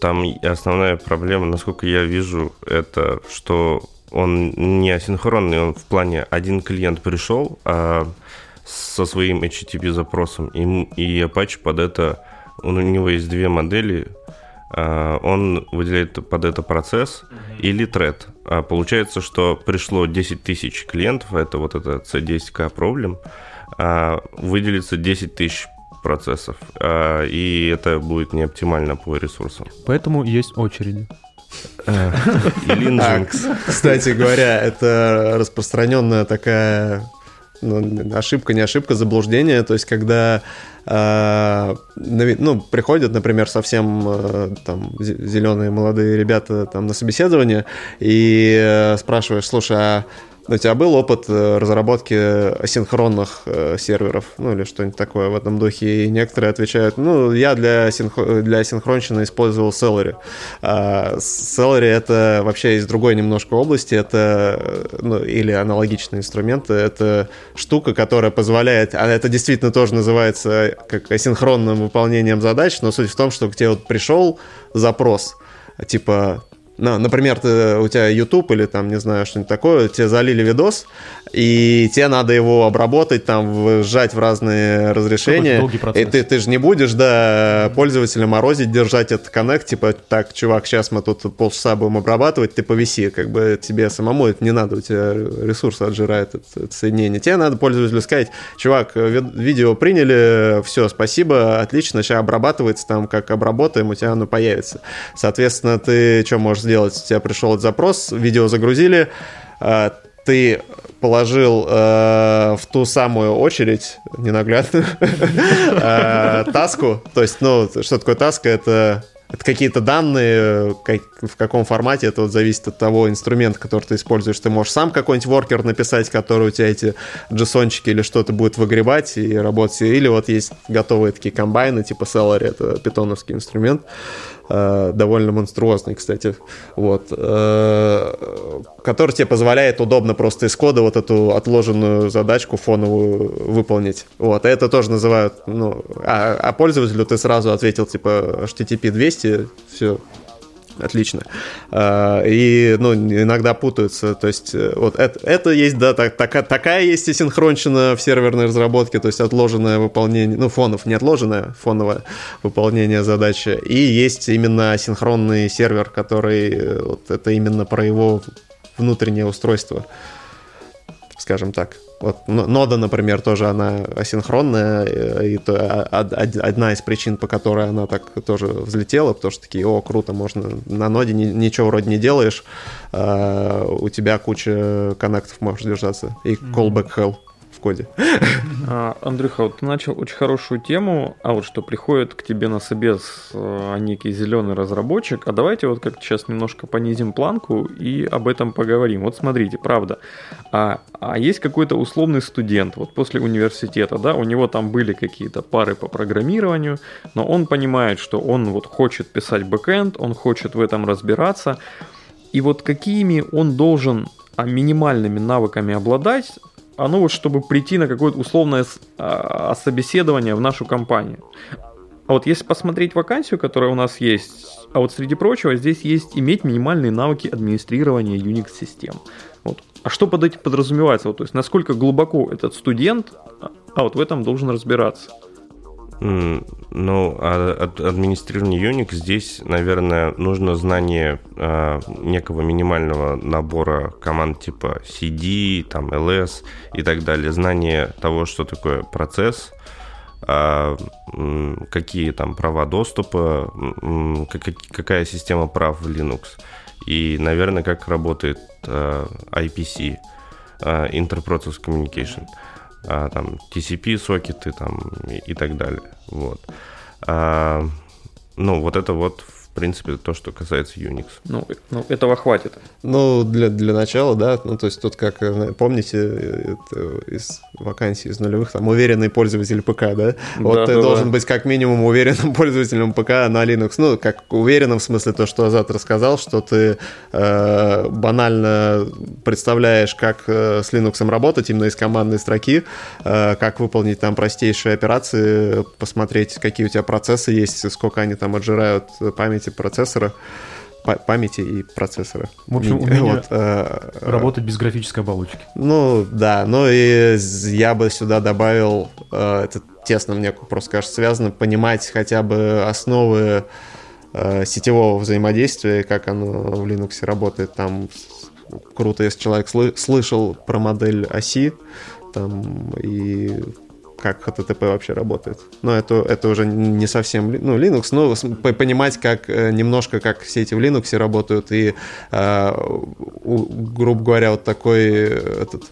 там основная проблема, насколько я вижу, это что он не асинхронный, он в плане один клиент пришел а со своим HTTP запросом, и, и Apache под это, у него есть две модели, он выделяет под это процесс mm-hmm. или тред. А получается, что пришло 10 тысяч клиентов, это вот это C10K проблем, а выделится 10 тысяч процессов, а, и это будет не оптимально по ресурсам. Поэтому есть очереди. Или Nginx. Кстати говоря, это распространенная такая ошибка, не ошибка, заблуждение. То есть, когда э, ну, приходят, например, совсем э, там зеленые молодые ребята там на собеседование и э, спрашиваешь, слушай, а у тебя был опыт э, разработки асинхронных э, серверов, ну или что-нибудь такое в этом духе, и некоторые отвечают, ну, я для, синхро... для синхронщины использовал Celery. А Celery это вообще из другой немножко области, это, э, ну, или аналогичные инструменты, это штука, которая позволяет, а это действительно тоже называется как асинхронным выполнением задач, но суть в том, что к тебе вот пришел запрос, типа ну, например, ты, у тебя YouTube или там, не знаю, что-нибудь такое, тебе залили видос, и тебе надо его обработать, там, сжать в разные разрешения. И ты, ты же не будешь, да, пользователя морозить, держать этот коннект, типа, так, чувак, сейчас мы тут полчаса будем обрабатывать, ты повиси, как бы тебе самому это не надо, у тебя ресурс отжирает это, это соединение. Тебе надо пользователю сказать, чувак, видео приняли, все, спасибо, отлично, сейчас обрабатывается, там, как обработаем, у тебя оно появится. Соответственно, ты что можешь сделать? У тебя пришел этот запрос, видео загрузили, а, ты положил э, в ту самую очередь ненаглядную э, таску. То есть, ну, что такое таска? Это какие-то данные, в каком формате, это вот зависит от того инструмента, который ты используешь. Ты можешь сам какой-нибудь воркер написать, который у тебя эти джессончики или что-то будет выгребать и работать. Или вот есть готовые такие комбайны, типа Celery, это питоновский инструмент. Довольно монструозный, кстати, вот, э, который тебе позволяет удобно просто из кода вот эту отложенную задачку фоновую выполнить. Вот, это тоже называют, ну, а, а пользователю ты сразу ответил, типа, HTTP 200, вместе, все Отлично. А, и, ну, иногда путаются. То есть, э, вот это, это есть, да, так, так, такая есть и синхронщина в серверной разработке, то есть отложенное выполнение, ну, фонов, не отложенное, фоновое выполнение задачи. И есть именно синхронный сервер, который, э, вот это именно про его внутреннее устройство, скажем так. Вот нода, например, тоже она асинхронная, э, и то одна из причин, по которой она так тоже взлетела, потому что такие, о, круто, можно на ноде ничего вроде не делаешь, а у тебя куча коннектов можешь держаться, и callback hell коде. А, Андрюха, вот ты начал очень хорошую тему, а вот что приходит к тебе на собес а, некий зеленый разработчик, а давайте вот как сейчас немножко понизим планку и об этом поговорим. Вот смотрите, правда, а, а есть какой-то условный студент, вот после университета, да, у него там были какие-то пары по программированию, но он понимает, что он вот хочет писать бэкэнд, он хочет в этом разбираться, и вот какими он должен а минимальными навыками обладать, оно вот чтобы прийти на какое-то условное а, собеседование в нашу компанию. А вот если посмотреть вакансию, которая у нас есть, а вот среди прочего здесь есть иметь минимальные навыки администрирования Unix-систем. Вот. А что под этим подразумевается? Вот, то есть насколько глубоко этот студент, а вот в этом должен разбираться. Ну, а администрирование Unix здесь, наверное, нужно знание э, некого минимального набора команд типа CD, там ls и так далее. Знание того, что такое процесс, э, какие там права доступа, э, какая система прав в Linux. И, наверное, как работает IPC, Interprocess Communication. Э, а, там TCP-сокеты там, и, и так далее. Вот. А, ну, вот это вот в принципе, то, что касается Unix. Ну, ну этого хватит. Ну, для, для начала, да. Ну, то есть тут, как э, помните, из вакансий из нулевых, там, уверенный пользователь ПК, да? Вот да, ты да, должен да. быть как минимум уверенным пользователем ПК на Linux. Ну, как уверенным в смысле то, что Азат рассказал, что ты э, банально представляешь, как э, с Linux работать именно из командной строки, э, как выполнить там простейшие операции, посмотреть, какие у тебя процессы есть, сколько они там отжирают память памяти процессора, памяти и процессора. В общем, умение вот, э, работать без графической оболочки. Ну, да, ну и я бы сюда добавил, э, это тесно мне просто кажется связано, понимать хотя бы основы э, сетевого взаимодействия, как оно в Linux работает. Там круто, если человек слышал про модель оси, там, и как HTTP вообще работает. Но это, это уже не совсем ну, Linux, но понимать, как э, немножко как все эти в Linux работают, и, э, грубо говоря, вот такой э, этот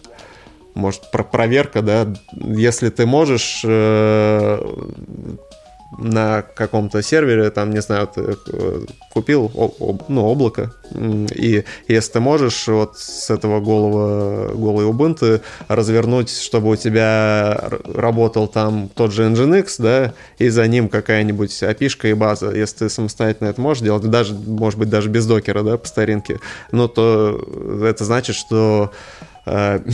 может, про проверка, да, если ты можешь на каком-то сервере, там, не знаю, ты э, купил ну, облако, и если ты можешь вот с этого голого, голой Ubuntu развернуть, чтобы у тебя работал там тот же Nginx, да, и за ним какая-нибудь api и база, если ты самостоятельно это можешь делать, даже, может быть, даже без докера, да, по старинке, ну, то это значит, что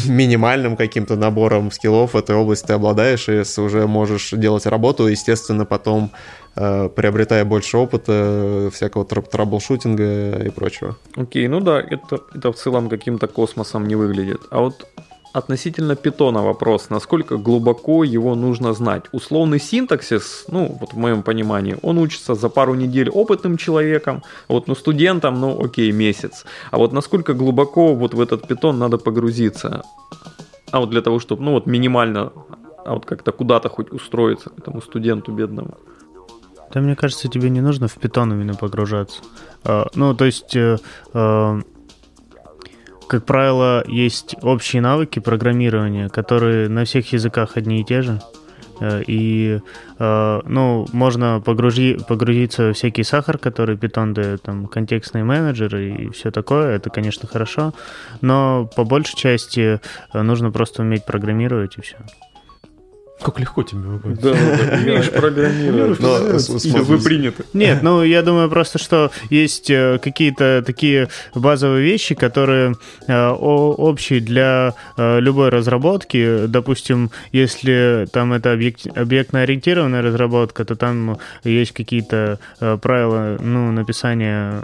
минимальным каким-то набором скиллов в этой области ты обладаешь, и уже можешь делать работу, естественно, потом э, приобретая больше опыта, всякого траблшутинга и прочего. Окей, okay, ну да, это, это в целом каким-то космосом не выглядит. А вот относительно питона вопрос, насколько глубоко его нужно знать. Условный синтаксис, ну, вот в моем понимании, он учится за пару недель опытным человеком, вот, ну, студентам, ну, окей, месяц. А вот насколько глубоко вот в этот питон надо погрузиться? А вот для того, чтобы, ну, вот минимально, а вот как-то куда-то хоть устроиться этому студенту бедному. Да, мне кажется, тебе не нужно в питон именно погружаться. Uh, ну, то есть... Как правило, есть общие навыки программирования, которые на всех языках одни и те же. Э, и, э, ну, можно погружи, погрузиться в всякий сахар, который Python дает, там, контекстные менеджеры и все такое, это, конечно, хорошо, но по большей части э, нужно просто уметь программировать и все. Как легко тебе выходит. Да, умеешь программировать. Но, вы приняты. Нет, ну я думаю просто, что есть э, какие-то такие базовые вещи, которые э, общие для э, любой разработки. Допустим, если там это объект- объектно-ориентированная разработка, то там есть какие-то правила ну, написания,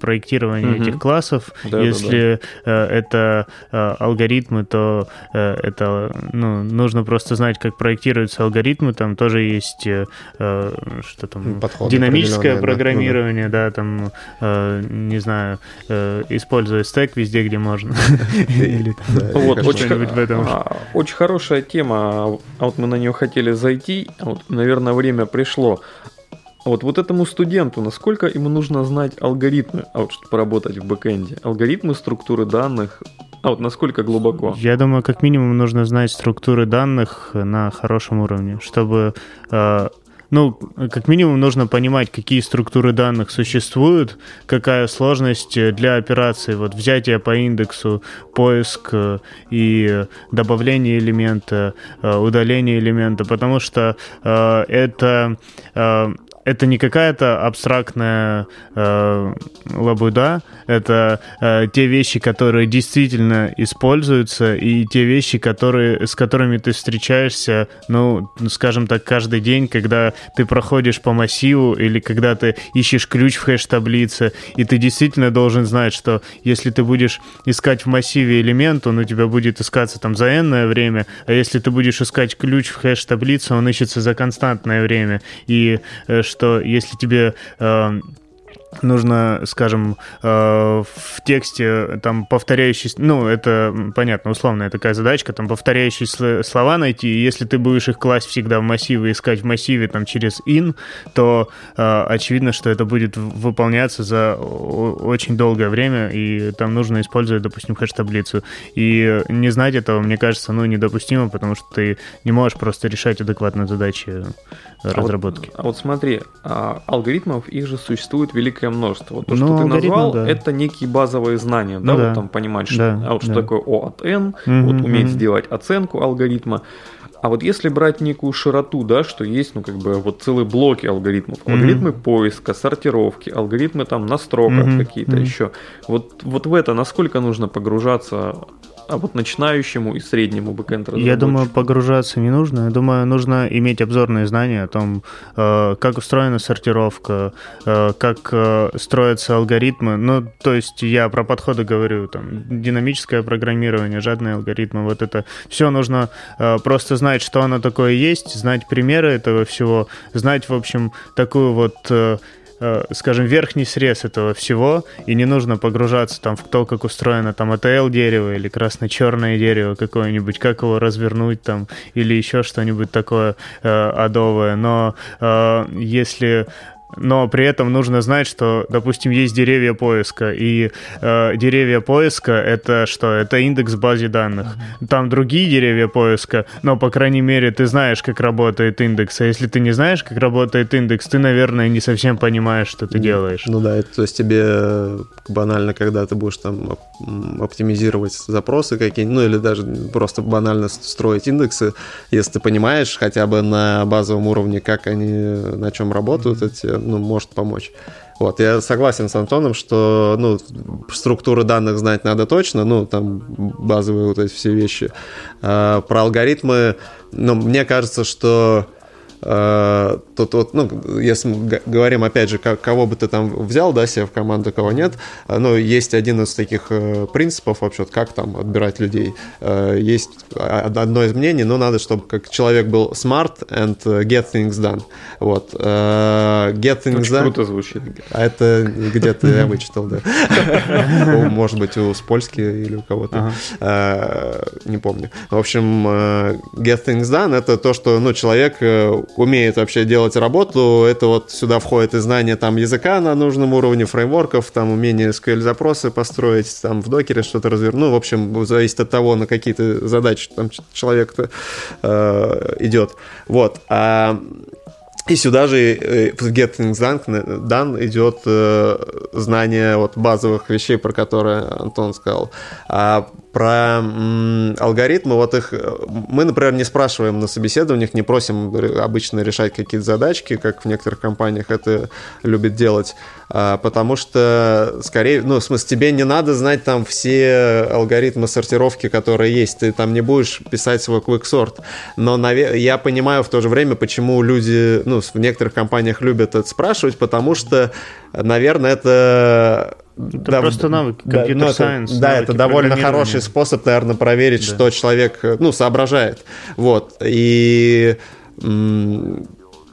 проектирования этих классов. Если это алгоритмы, то это ну, нужно просто знать, как проектируются алгоритмы. Там тоже есть э, э, что там Подходы динамическое определенные, да. программирование, да, там, э, не знаю, э, используя стек везде, где можно. Вот, очень, а, очень хорошая тема, а вот мы на нее хотели зайти, а вот, наверное, время пришло. Вот, вот этому студенту, насколько ему нужно знать алгоритмы, а вот чтобы поработать в бэкэнде? Алгоритмы структуры данных, а вот насколько глубоко? Я думаю, как минимум нужно знать структуры данных на хорошем уровне, чтобы э, ну, как минимум нужно понимать, какие структуры данных существуют, какая сложность э, для операции, вот взятие по индексу, поиск э, и добавление элемента, э, удаление элемента, потому что э, это э, это не какая-то абстрактная э, лабуда, это э, те вещи, которые действительно используются, и те вещи, которые, с которыми ты встречаешься, ну, скажем так, каждый день, когда ты проходишь по массиву или когда ты ищешь ключ в хэш-таблице, и ты действительно должен знать, что если ты будешь искать в массиве элемент, он у тебя будет искаться там за n время, а если ты будешь искать ключ в хэш-таблице, он ищется за константное время. И э, что если тебе э, нужно, скажем, э, в тексте там повторяющиеся, ну, это понятно, условная такая задачка, там повторяющие сл- слова найти, и если ты будешь их класть всегда в массивы, искать в массиве там через in, то э, очевидно, что это будет выполняться за очень долгое время, и там нужно использовать, допустим, хэш-таблицу. И не знать этого, мне кажется, ну, недопустимо, потому что ты не можешь просто решать адекватно задачи э, А вот- разработки. А вот смотри, а, алгоритмов, их же существует великое множество. Вот то, Ну, что ты назвал, да. это некие базовые знания, да, Ну вот да. там понимать, что, Да, а вот что да. такое O от N, Мгм, вот уметь мгм. сделать оценку алгоритма. А вот если брать некую широту, да, что есть, ну, как бы, вот целые блоки алгоритмов, алгоритмы поиска, сортировки, алгоритмы там настроков Мгм, какие-то мгм. еще. Вот, вот в это насколько нужно погружаться, а вот начинающему и среднему бэкэнд Я думаю, погружаться не нужно. Я думаю, нужно иметь обзорные знания о том, э, как устроена сортировка, э, как э, строятся алгоритмы. Ну, то есть я про подходы говорю, там, динамическое программирование, жадные алгоритмы, вот это все нужно просто знать, что оно такое есть, знать примеры этого всего, знать, в общем, такую вот скажем, верхний срез этого всего, и не нужно погружаться там в то, как устроено там ATL дерево или красно-черное дерево какое-нибудь, как его развернуть там, или еще что-нибудь такое э, адовое. Но э, если но при этом нужно знать, что, допустим, есть деревья поиска, и э, деревья поиска это что? Это индекс в базе данных. Там другие деревья поиска, но, по крайней мере, ты знаешь, как работает индекс. А если ты не знаешь, как работает индекс, ты, наверное, не совсем понимаешь, что ты делаешь. Ну да, это, то есть тебе э, банально, когда ты будешь там оптимизировать запросы какие-нибудь, ну или даже просто банально строить индексы, если ты понимаешь хотя бы на базовом уровне, как они, на чем работают, тебе, ну, может помочь. Вот, я согласен с Антоном, что, ну, структуры данных знать надо точно, ну, там, базовые вот эти все вещи. А, про алгоритмы, ну, мне кажется, что э, тут вот, ну, если мы говорим, опять же, ко- кого бы ты там взял, да, себе в команду, кого нет, э, ну, есть один из таких э, принципов вообще, как там отбирать людей. Э, Есть одно из мнений, но надо, чтобы как человек был smart and get things done. Вот. Э, Get things Очень done. круто звучит. А это где-то я вычитал, да. Может быть, у Спольски или у кого-то. Не помню. В общем, get things done — это то, что ну, человек умеет вообще делать работу. Это вот сюда входит и знание там языка на нужном уровне, фреймворков, там умение SQL-запросы построить, там в докере что-то развернуть. Ну, в общем, зависит от того, на какие то задачи там ч- человек-то э, идет. Вот. А и сюда же э, в Getting Done, done идет э, знание вот базовых вещей, про которые Антон сказал. А про алгоритмы, вот их мы, например, не спрашиваем на собеседованиях, не просим обычно решать какие-то задачки, как в некоторых компаниях это любят делать, а, потому что, скорее, ну, в смысле, тебе не надо знать там все алгоритмы сортировки, которые есть, ты там не будешь писать свой quicksort, но я понимаю в то же время, почему люди, ну, в некоторых компаниях любят это спрашивать, потому что, наверное, это это да, просто навыки, компьютер сайенс. Да, да, это довольно хороший способ, наверное, проверить, да. что человек, ну, соображает. Вот. И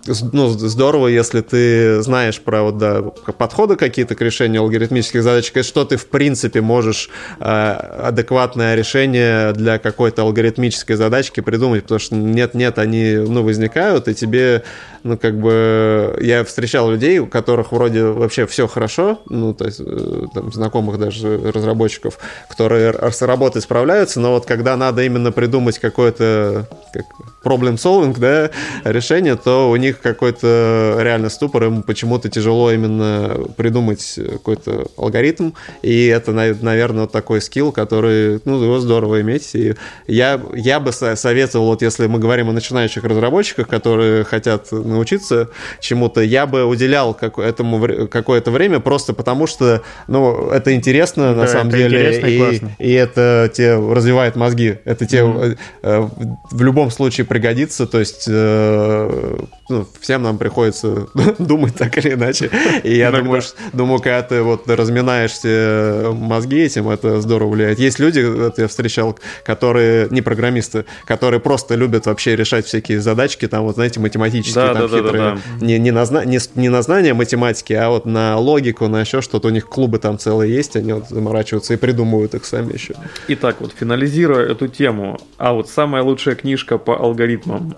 ну, здорово, если ты знаешь про вот, да, подходы какие-то к решению алгоритмических задач, что ты в принципе можешь э, адекватное решение для какой-то алгоритмической задачки придумать, потому что нет-нет, они ну, возникают, и тебе ну, как бы, я встречал людей, у которых вроде вообще все хорошо, ну, то есть, э, там, знакомых даже разработчиков, которые с работой справляются, но вот когда надо именно придумать какое-то как, problem solving, да, решение, то у них какой-то реально ступор, им почему-то тяжело именно придумать какой-то алгоритм, и это, наверное, такой скилл, который, ну, его здорово иметь, и я, я бы советовал, вот если мы говорим о начинающих разработчиках, которые хотят научиться чему-то, я бы уделял как, этому какое-то время просто потому, что ну, это интересно да, на самом деле, и, и, это тебе развивает мозги, это тебе mm-hmm. в любом случае пригодится, то есть э, ну, всем нам приходится думать так или иначе, и я думаю, думаю, когда ты вот разминаешься мозги этим, это здорово влияет. Есть люди, это я встречал, которые не программисты, которые просто любят вообще решать всякие задачки, там вот знаете математические, да, там да, хитрые, да, да, Не, не, на, не, не на знание математики, а вот на логику, на еще что-то. У них клубы там целые есть, они вот заморачиваются и придумывают их сами еще. Итак, вот финализируя эту тему, а вот самая лучшая книжка по алгоритмам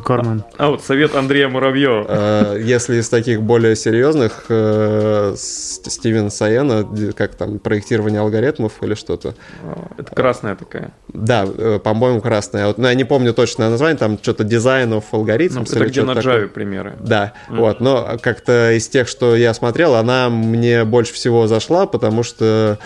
Корман. А, а вот совет Андрея Муравьева. Э, если из таких более серьезных, э, Стивен Саена, как там, проектирование алгоритмов или что-то. Это красная такая. Да, э, по-моему, красная. Вот, ну, я не помню точное название, там что-то дизайнов алгоритмов. Ну, это где на Java примеры. Да, вот. Но как-то из тех, что я смотрел, она мне больше всего зашла, потому что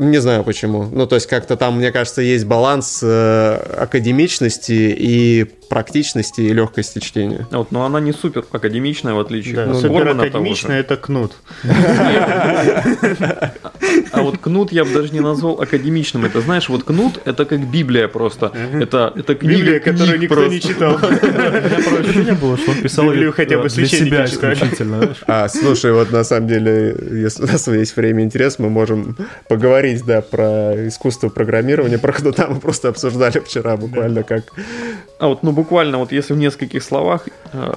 не знаю почему. Ну, то есть как-то там, мне кажется, есть баланс э, академичности и практичности и легкости чтения. Вот, но она не супер академичная, в отличие да, ну, супер академичная это кнут. А вот кнут я бы даже не назвал академичным. Это знаешь, вот кнут это как Библия просто. Это это Библия, которую никто не читал. У меня ощущение было, что он писал Библию хотя бы для себя исключительно. А, слушай, вот на самом деле, если у нас есть время и интерес, мы можем поговорить, да, про искусство программирования, про кнута мы просто обсуждали вчера буквально как... А вот, ну, буквально вот если в нескольких словах э,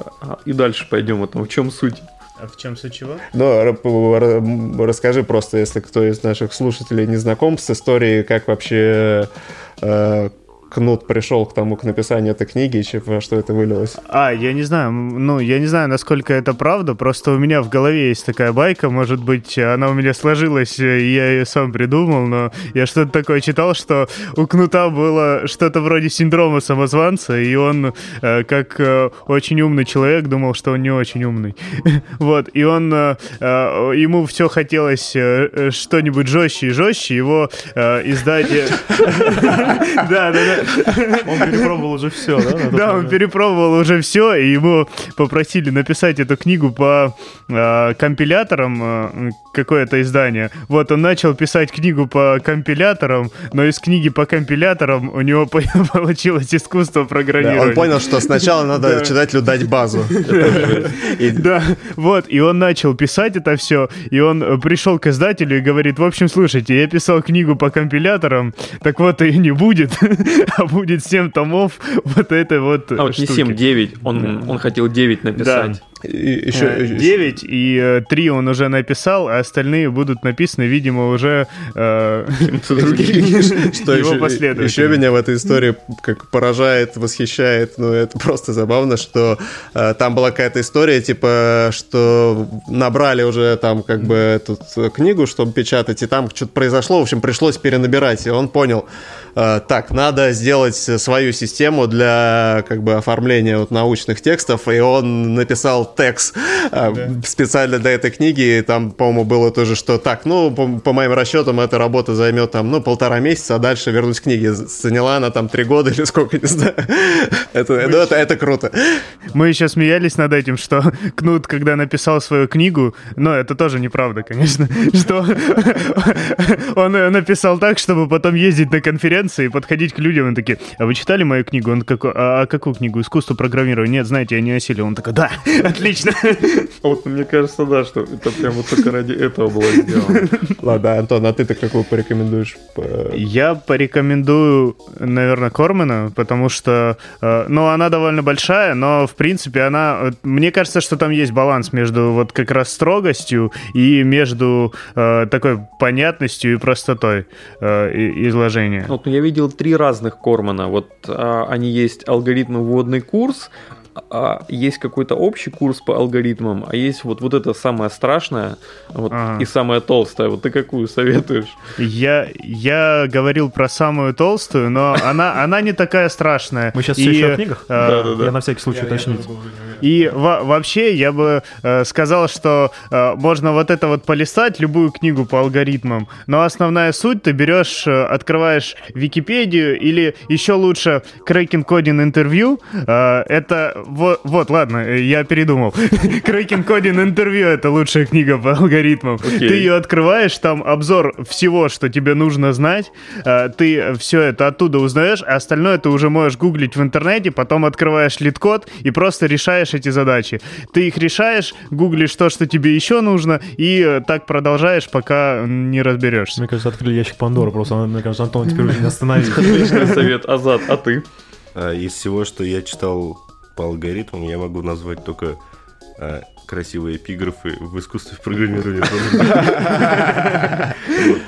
и дальше пойдем, вот, в чем суть? А в чем суть чего? Ну, расскажи просто, если кто из наших слушателей не знаком с историей, как вообще э, Кнут пришел к тому, к написанию этой книги, и во что это вылилось? А, я не знаю, ну, я не знаю, насколько это правда, просто у меня в голове есть такая байка, может быть, она у меня сложилась, и я ее сам придумал, но я что-то такое читал, что у Кнута было что-то вроде синдрома самозванца, и он, э, как э, очень умный человек, думал, что он не очень умный. Вот, и он, э, ему все хотелось что-нибудь жестче и жестче, его издание... Да, да, да. Он перепробовал уже все, да? Да, он перепробовал уже все, и ему попросили написать эту книгу по э, компиляторам, э, какое-то издание. Вот он начал писать книгу по компиляторам, но из книги по компиляторам у него получилось искусство программирования. Он понял, что сначала надо читателю дать базу. Да, вот, и он начал писать это все, и он пришел к издателю и говорит, в общем, слушайте, я писал книгу по компиляторам, так вот и не будет. а будет 7 томов вот этой вот А вот штуки. не 7, 9. Он, он хотел 9 написать. Да. Еще, 9 и 3 он уже написал, а остальные будут написаны, видимо, уже э, что его последовательно. Еще меня в этой истории как поражает, восхищает, ну это просто забавно, что э, там была какая-то история, типа, что набрали уже там как бы эту книгу, чтобы печатать, и там что-то произошло, в общем, пришлось перенабирать, и он понял, э, так, надо сделать свою систему для как бы оформления вот научных текстов, и он написал текст да. специально для этой книги. И там, по-моему, было тоже, что так, ну, по, по моим расчетам, эта работа займет там, ну, полтора месяца, а дальше вернусь к книге. Заняла она там три года или сколько, не знаю. Это, ну, это, это круто. Мы еще смеялись над этим, что Кнут, когда написал свою книгу, но это тоже неправда, конечно, что он написал так, чтобы потом ездить на конференции и подходить к людям, и такие, а вы читали мою книгу? Он такой, а, а какую книгу? Искусство программирования? Нет, знаете, я не осилил. Он такой, да, отлично. Вот мне кажется, да, что это прям вот только ради этого было сделано. Ладно, Антон, а ты-то какую порекомендуешь? Я порекомендую, наверное, Кормана, потому что, э, ну, она довольно большая, но, в принципе, она... Мне кажется, что там есть баланс между вот как раз строгостью и между э, такой понятностью и простотой э, изложения. Вот я видел три разных Кормана. Вот а, они есть алгоритмы вводный курс, а есть какой-то общий курс по алгоритмам, а есть вот, вот это самое страшное вот, ага. и самое толстое. Вот ты какую советуешь? Я, я говорил про самую толстую, но она, она не такая страшная. Мы сейчас и, все еще о книгах? Э, да, да, да. Я на всякий случай уточнить. И во вообще я бы э, сказал, что э, можно вот это вот полистать, любую книгу по алгоритмам, но основная суть ты берешь, э, открываешь Википедию или еще лучше Cracking Coding интервью. Э, это вот, вот, ладно, я передумал. Cracking Coding Interview это лучшая книга по алгоритмам. Okay. Ты ее открываешь, там обзор всего, что тебе нужно знать. Э, ты все это оттуда узнаешь, а остальное ты уже можешь гуглить в интернете, потом открываешь LeetCode и просто решаешь эти задачи. Ты их решаешь, гуглишь то, что тебе еще нужно, и э, так продолжаешь, пока не разберешься. Мне кажется, открыли ящик Пандоры просто. Мне кажется, Антон теперь уже не остановить. Отличный совет. Азат, а ты? Из всего, что я читал по алгоритмам, я могу назвать только а, красивые эпиграфы в искусстве программирования.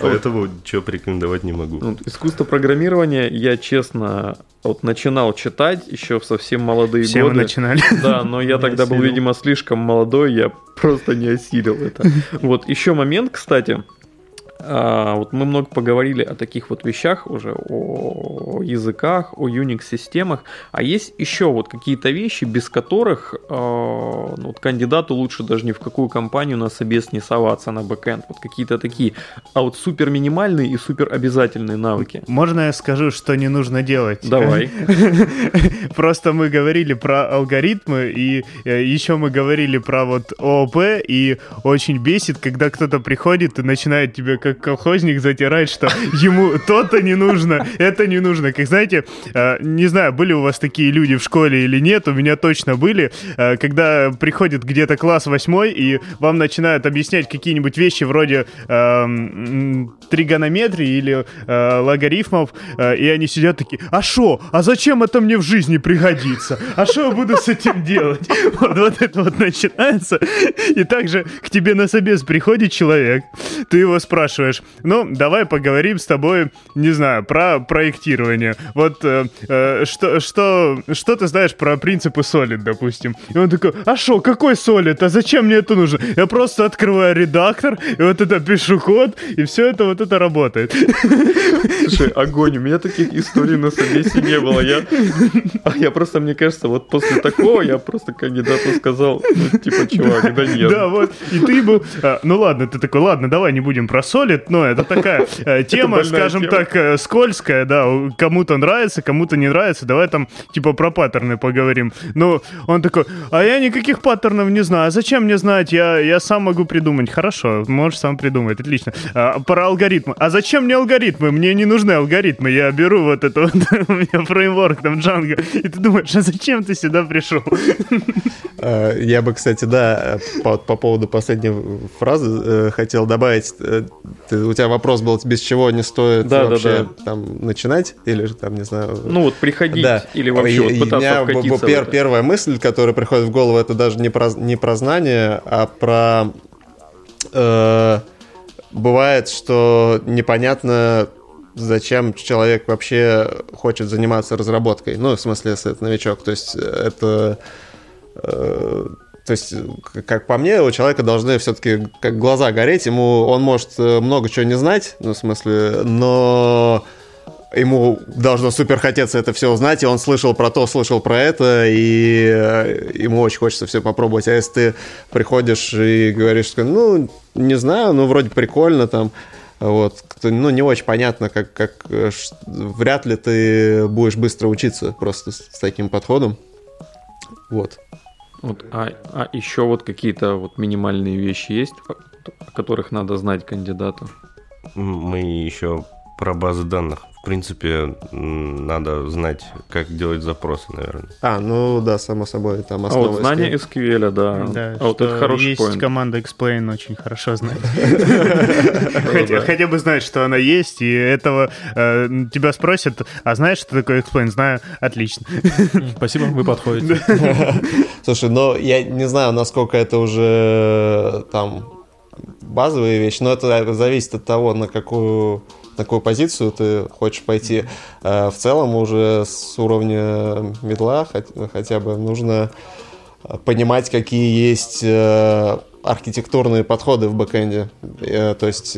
Поэтому что порекомендовать не могу. Ну, искусство программирования я, честно, вот начинал читать еще в совсем молодые Все годы. мы начинали. Да, но я тогда был, видимо, слишком молодой, я просто не осилил это. Вот еще момент, кстати, а, вот мы много поговорили о таких вот вещах уже, о языках, о Unix-системах, а есть еще вот какие-то вещи, без которых э, ну, вот кандидату лучше даже ни в какую компанию на собес не соваться на бэкэнд. Вот какие-то такие, а вот супер минимальные и супер обязательные навыки. Можно я скажу, что не нужно делать? Давай. Просто мы говорили про алгоритмы, и э, еще мы говорили про вот ООП, и очень бесит, когда кто-то приходит и начинает тебе как колхозник затирать, что ему то-то не нужно, это не нужно. Как знаете, э, не знаю, были у вас такие люди в школе или нет, у меня точно были, э, когда приходит где-то класс восьмой, и вам начинают объяснять какие-нибудь вещи вроде э, тригонометрии или э, логарифмов, и они сидят такие, а что? А зачем это мне в жизни пригодится? А что я буду с этим делать? Вот, вот это вот начинается. И также к тебе на собес приходит человек, ты его спрашиваешь, спрашиваешь, ну, давай поговорим с тобой, не знаю, про проектирование. Вот э, э, что, что, что ты знаешь про принципы Solid, допустим? И он такой, а что, какой Solid? А зачем мне это нужно? Я просто открываю редактор, и вот это пишу код, и все это вот это работает. Слушай, огонь, у меня таких историй на собесе не было. Я, а я просто, мне кажется, вот после такого я просто кандидату сказал, ну, типа, чувак, да нет. Да, вот, и ты был, а, ну ладно, ты такой, ладно, давай не будем про Solid, солит, но это такая э, тема, скажем так, э, скользкая, да, кому-то нравится, кому-то не нравится, давай там типа про паттерны поговорим. Ну, он такой, а я никаких паттернов не знаю, а зачем мне знать, я, я сам могу придумать. Хорошо, можешь сам придумать, отлично. А, про алгоритмы. А зачем мне алгоритмы? Мне не нужны алгоритмы, я беру вот это вот, у меня фреймворк там Django, и ты думаешь, а зачем ты сюда пришел? Э, я бы, кстати, да, по, по поводу последней фразы э, хотел добавить. Э, ты, у тебя вопрос был, без чего не стоит да, вообще да, да. там начинать? Или там, не знаю... Ну вот приходить да. или вообще вот пытаться у меня пер, Первая мысль, которая приходит в голову, это даже не про, не про знание, а про... Э, бывает, что непонятно зачем человек вообще хочет заниматься разработкой. Ну, в смысле, если это новичок. То есть это то есть, как по мне, у человека должны все-таки как глаза гореть. Ему он может э, много чего не знать, ну, в смысле, но ему должно супер хотеться это все узнать, и он слышал про то, слышал про это, и э, ему очень хочется все попробовать. А если ты приходишь и говоришь, ну, не знаю, ну, вроде прикольно там, вот, ну, не очень понятно, как, как э, вряд ли ты будешь быстро учиться просто с таким подходом. Вот. Вот, а, а еще вот какие-то вот минимальные вещи есть, о которых надо знать кандидату? Мы еще про базы данных принципе, надо знать, как делать запросы, наверное. А, ну да, само собой, там основа. А вот знание SQL, да. да а вот это хороший есть point. команда Explain, очень хорошо знать. Хотя бы знать, что она есть, и этого э, тебя спросят, а знаешь, что такое Explain? Знаю, отлично. Спасибо, вы подходите. Слушай, но я не знаю, насколько это уже там базовые вещи, но это зависит от того, на какую на какую позицию ты хочешь пойти. Э, в целом уже с уровня медла хотя бы нужно понимать, какие есть э, архитектурные подходы в бэкэнде. Э, то есть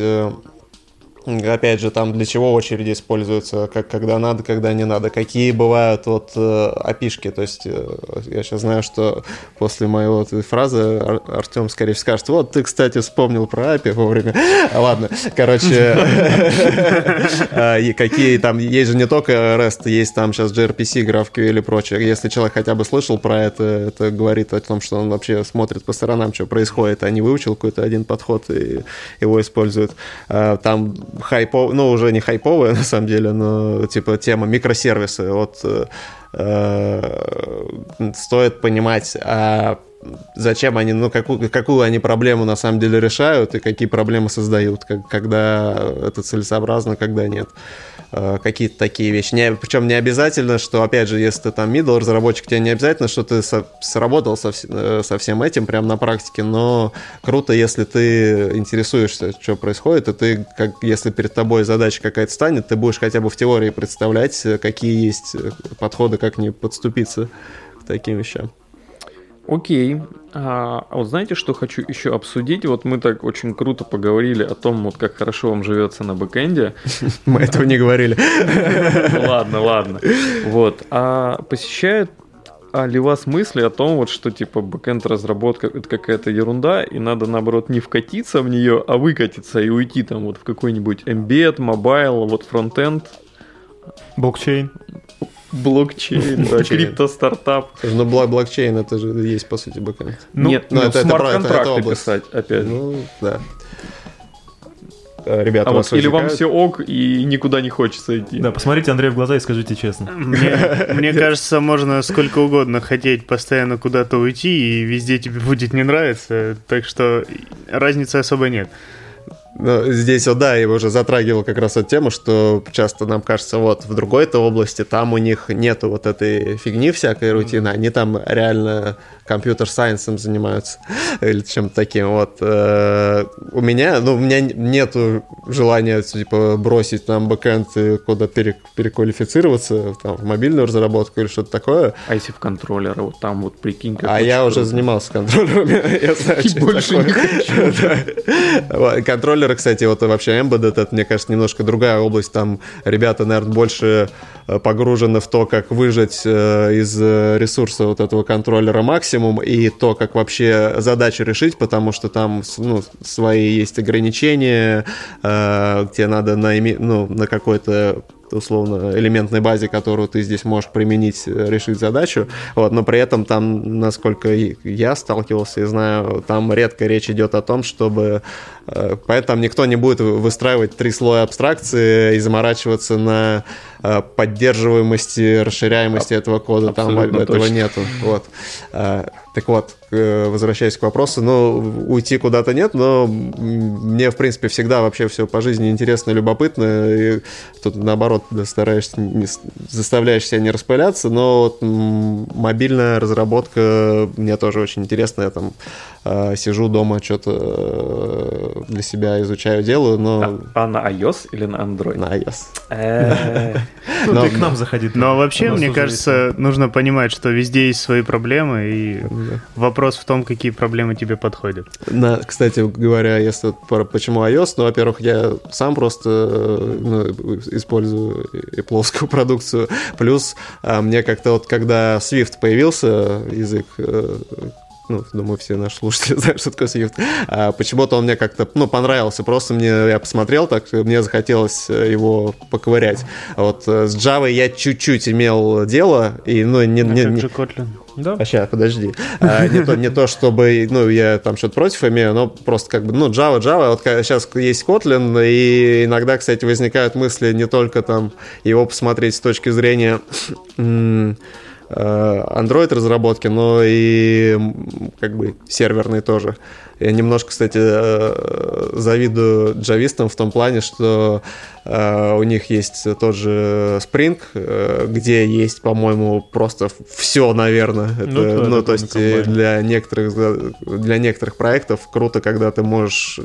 Опять же, там для чего очереди используются, как, когда надо, когда не надо, какие бывают вот э, опишки. То есть э, я сейчас знаю, что после моей вот фразы Ар- Артем, скорее скажет, вот ты, кстати, вспомнил про API вовремя. Ладно, короче, а, какие там, есть же не только REST, есть там сейчас gRPC, GraphQL и прочее. Если человек хотя бы слышал про это, это говорит о том, что он вообще смотрит по сторонам, что происходит, а не выучил какой-то один подход и его использует. А, там хайпов, ну, уже не хайповая, на самом деле, но, типа, тема микросервисы. Вот э, э, стоит понимать, а зачем они, ну, какую, какую они проблему на самом деле решают и какие проблемы создают, как, когда это целесообразно, когда нет. Э, какие-то такие вещи. Не, причем не обязательно, что, опять же, если ты там middle разработчик, тебе не обязательно, что ты со, сработал со, э, со всем этим прямо на практике, но круто, если ты интересуешься, что происходит, и ты, как, если перед тобой задача какая-то станет, ты будешь хотя бы в теории представлять, какие есть подходы, как не подступиться к таким вещам. Окей. А, а вот знаете, что хочу еще обсудить? Вот мы так очень круто поговорили о том, вот как хорошо вам живется на бэкэнде. Мы этого не говорили. Ладно, ладно. Вот. А посещают а ли вас мысли о том, вот, что типа бэкэнд разработка это какая-то ерунда, и надо наоборот не вкатиться в нее, а выкатиться и уйти там вот в какой-нибудь Embed, Mobile, вот фронтенд? Блокчейн. Блокчейн, да, крипто-стартап. Ну, блокчейн это же есть, по сути, бэкэнд. Ну, Нет, ну, это, смарт-контракты писать, опять же. Ну, да. Э, ребята, а вот или вам все ок и никуда не хочется идти. Да, посмотрите Андрей в глаза и скажите честно. Мне, мне кажется, можно сколько угодно хотеть постоянно куда-то уйти, и везде тебе будет не нравиться, так что разницы особо нет. Ну, здесь вот, да, я уже затрагивал как раз эту тему, что часто нам кажется, вот в другой-то области там у них нету вот этой фигни всякой рутины, они там реально компьютер-сайенсом занимаются или чем-то таким. Вот. Э, у меня, ну, у меня нету желания, типа, бросить там бэкэнд и куда переквалифицироваться, там, в мобильную разработку или что-то такое. А если в контроллеры, вот там вот прикинь, А я уже занимался контроллерами, я знаю, что больше не Контроллеры, кстати, вот вообще Embedded, это, мне кажется, немножко другая область, там ребята, наверное, больше Э, погружены в то, как выжать э, из ресурса вот этого контроллера максимум и то, как вообще задачи решить, потому что там ну, свои есть ограничения, э, тебе надо на, ну, на какой-то условно элементной базе, которую ты здесь можешь применить, решить задачу, вот, но при этом там, насколько я сталкивался и знаю, там редко речь идет о том, чтобы поэтому никто не будет выстраивать три слоя абстракции и заморачиваться на Э, поддерживаемости, расширяемости этого кода, там этого точно. нету. Вот. Э, так вот, возвращаясь к вопросу, ну, уйти куда-то нет, но мне, в принципе, всегда вообще все по жизни интересно любопытно. И тут, наоборот, стараешься, не, заставляешь себя не распыляться, но вот, мобильная разработка мне тоже очень интересна. Я там э, сижу дома, что-то для себя изучаю, делаю, но... А, а на iOS или на Android? На iOS. Э. Ну, Но- ты к нам заходи. Но вообще, мне кажется, нужно понимать, что везде есть свои проблемы, и вопрос в том, какие проблемы тебе подходят. На, кстати говоря, если почему iOS, ну, во-первых, я сам просто э, ну, использую и плоскую продукцию. Плюс а, мне как-то вот, когда Swift появился, язык э, ну, думаю, все наши слушатели знают, что такое Swift. А почему-то он мне как-то, ну, понравился. Просто мне, я посмотрел так, мне захотелось э, его поковырять. А Вот э, с Java я чуть-чуть имел дело, и, ну, не, А не, не- Kotlin? Да. а сейчас, подожди. А, не, то, не то, чтобы, ну, я там что-то против имею, но просто как бы, ну, Java, Java, вот сейчас есть Kotlin, и иногда, кстати, возникают мысли не только там его посмотреть с точки зрения Android разработки, но и как бы серверной тоже. Я немножко, кстати, э, завидую джавистам в том плане, что э, у них есть тот же Spring, э, где есть, по-моему, просто все, наверное. Это, Ну да, ну, то есть на э, комбайне. для некоторых, для некоторых проектов круто, когда ты можешь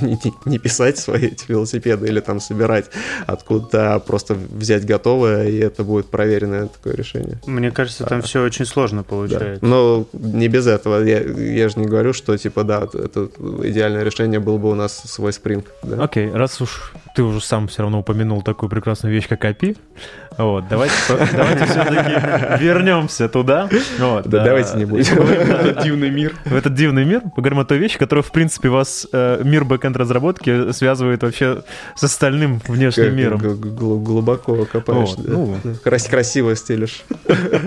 не, не писать свои эти велосипеды или там собирать откуда-то, а просто взять готовое, и это будет проверенное такое решение. Мне кажется, там все очень сложно Да. получается. Но не без этого. Я, я же не говорю, что типа да, это идеальное решение было бы у нас свой спринг. Да? Окей, раз уж ты уже сам все равно упомянул такую прекрасную вещь, как API, вот, давайте, давайте все-таки вернемся туда. Вот, Да, давайте не будем. да, Этот дивный мир. в этот дивный мир, поговорим о той вещи, которая, в принципе, вас, э, мир бэкэнд разработки связывает вообще с остальным внешним миром. глубоко копаешь. Ну. Крас- красиво стелишь.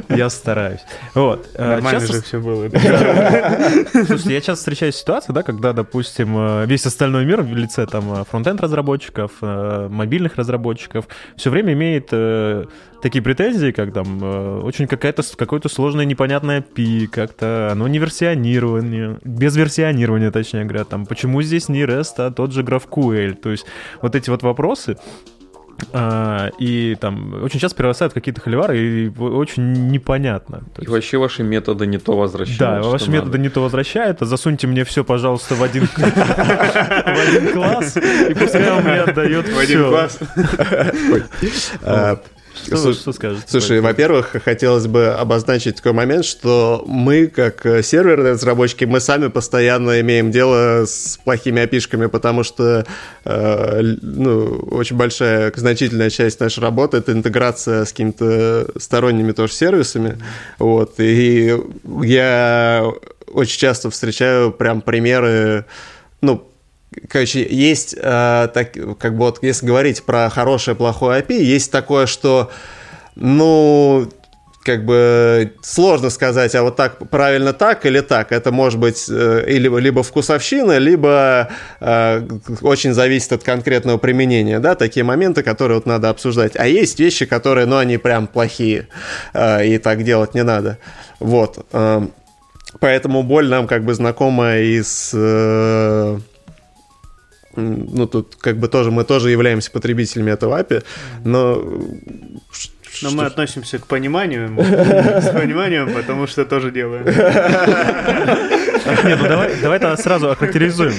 Я стараюсь. Вот. э, Нормально часто же все было. Слушайте, я часто встречаю ситуацию, да, когда, допустим, э, весь остальной мир в лице там фронтенд разработчиков, э, мобильных разработчиков все время имеет такие претензии, как там э, очень какая-то какое-то сложное непонятное API, как-то оно не версионирование, без версионирования, точнее говоря, там почему здесь не REST, а тот же GraphQL, то есть вот эти вот вопросы, а, и там очень часто перерастают в какие-то холивары, и в- очень непонятно. То И есть- вообще ваши методы не то возвращают. да, ваши надо. методы не то возвращают, а засуньте мне все, пожалуйста, в один, в один класс, и пускай он мне отдает все. А, Что, слушай, что скажете? Слушай, во-первых, хотелось бы обозначить такой момент, что мы, как э, серверные разработчики, мы сами постоянно имеем дело с плохими опишками, потому что э, ну, очень большая, значительная часть нашей работы — это интеграция с какими-то сторонними тоже сервисами. Вот, и я очень часто встречаю прям примеры, ну, Короче, есть, э, так, как бы вот, если говорить про хорошее, плохое API, есть такое, что, ну, как бы сложно сказать, а вот так правильно так или так. Это может быть э, или, либо вкусовщина, либо э, очень зависит от конкретного применения, да, такие моменты, которые вот надо обсуждать. А есть вещи, которые, ну, они прям плохие, э, и так делать не надо. Вот. э, Поэтому боль нам как бы знакома из э, ну, тут как бы тоже, мы тоже являемся потребителями этого API, но... Но что- мы относимся к пониманию, с пониманием, потому что тоже делаем. Нет, ну давай, давай тогда сразу охарактеризуем.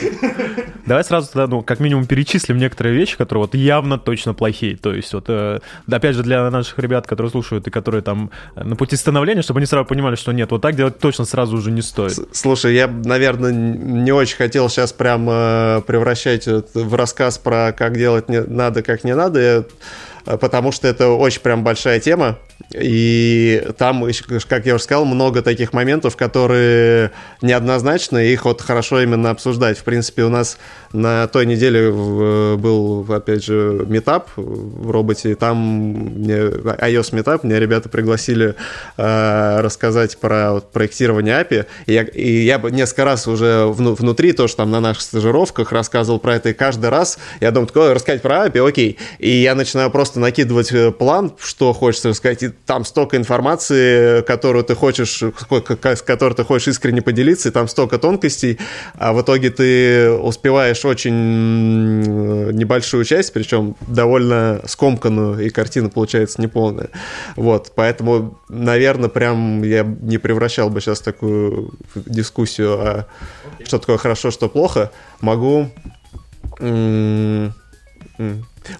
Давай сразу тогда, ну, как минимум перечислим некоторые вещи, которые вот явно точно плохие. То есть вот, э, опять же, для наших ребят, которые слушают и которые там э, на пути становления, чтобы они сразу понимали, что нет, вот так делать точно сразу уже не стоит. Слушай, я, наверное, не очень хотел сейчас прям э, превращать в рассказ про как делать не надо, как не надо, я- потому что это очень прям большая тема. И там, как я уже сказал, много таких моментов, которые неоднозначны, их вот хорошо именно обсуждать. В принципе, у нас на той неделе в- был, опять же, метап в роботе, там мне, iOS метап, мне ребята пригласили э, рассказать про вот, проектирование API, и я, и я несколько раз уже вну- внутри, тоже там на наших стажировках рассказывал про это, и каждый раз я думаю, такое, рассказать про API, окей, и я начинаю просто накидывать э, план, что хочется рассказать, и там столько информации, которую ты хочешь, с которой ты хочешь искренне поделиться, и там столько тонкостей, а в итоге ты успеваешь очень небольшую часть, причем довольно скомканную, и картина получается неполная. Вот, поэтому, наверное, прям я не превращал бы сейчас такую дискуссию, а что такое хорошо, что плохо. Могу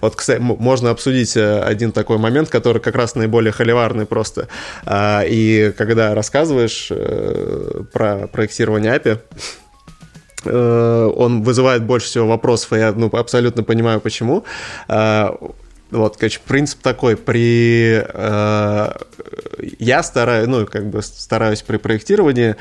Вот, кстати, можно обсудить э, один такой момент, который как раз наиболее холиварный просто. А, и когда рассказываешь э, про проектирование API, э, он вызывает больше всего вопросов, и я ну, абсолютно понимаю, почему. А, вот, короче, принцип такой, при... Э, я стараюсь, ну, как бы стараюсь при проектировании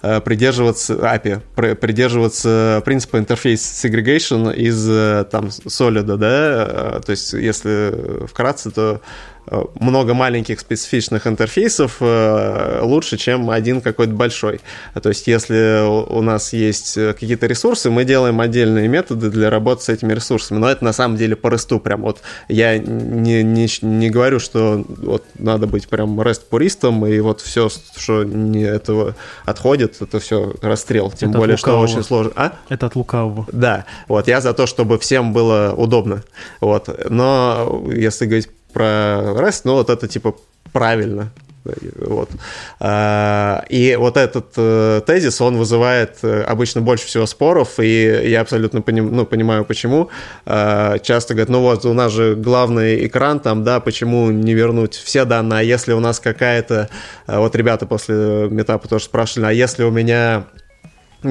придерживаться API, при, придерживаться принципа интерфейс segregation из, э, там, Solid, да, э, то есть, если вкратце, то Э, много маленьких специфичных интерфейсов э, лучше, чем один какой-то большой. То есть, если у нас есть какие-то ресурсы, мы делаем отдельные методы для работы с этими ресурсами. Но это на самом деле по ресту прям вот. Я не, не, не говорю, что вот надо быть прям REST-пуристом, и вот все, что не этого отходит, это все расстрел. Тем это более, что очень сложно. А? Это от лукавого. Да. Вот я за то, чтобы всем было удобно. Вот. Но если говорить про REST, но вот это типа правильно. Вот. А, и вот этот э, тезис, он вызывает э, обычно больше всего споров, и я абсолютно поним, ну, понимаю, почему. А, часто говорят, ну вот, у нас же главный экран там, да, почему не вернуть все данные, а если у нас какая-то... Э, вот ребята после метапа тоже спрашивали, а если у меня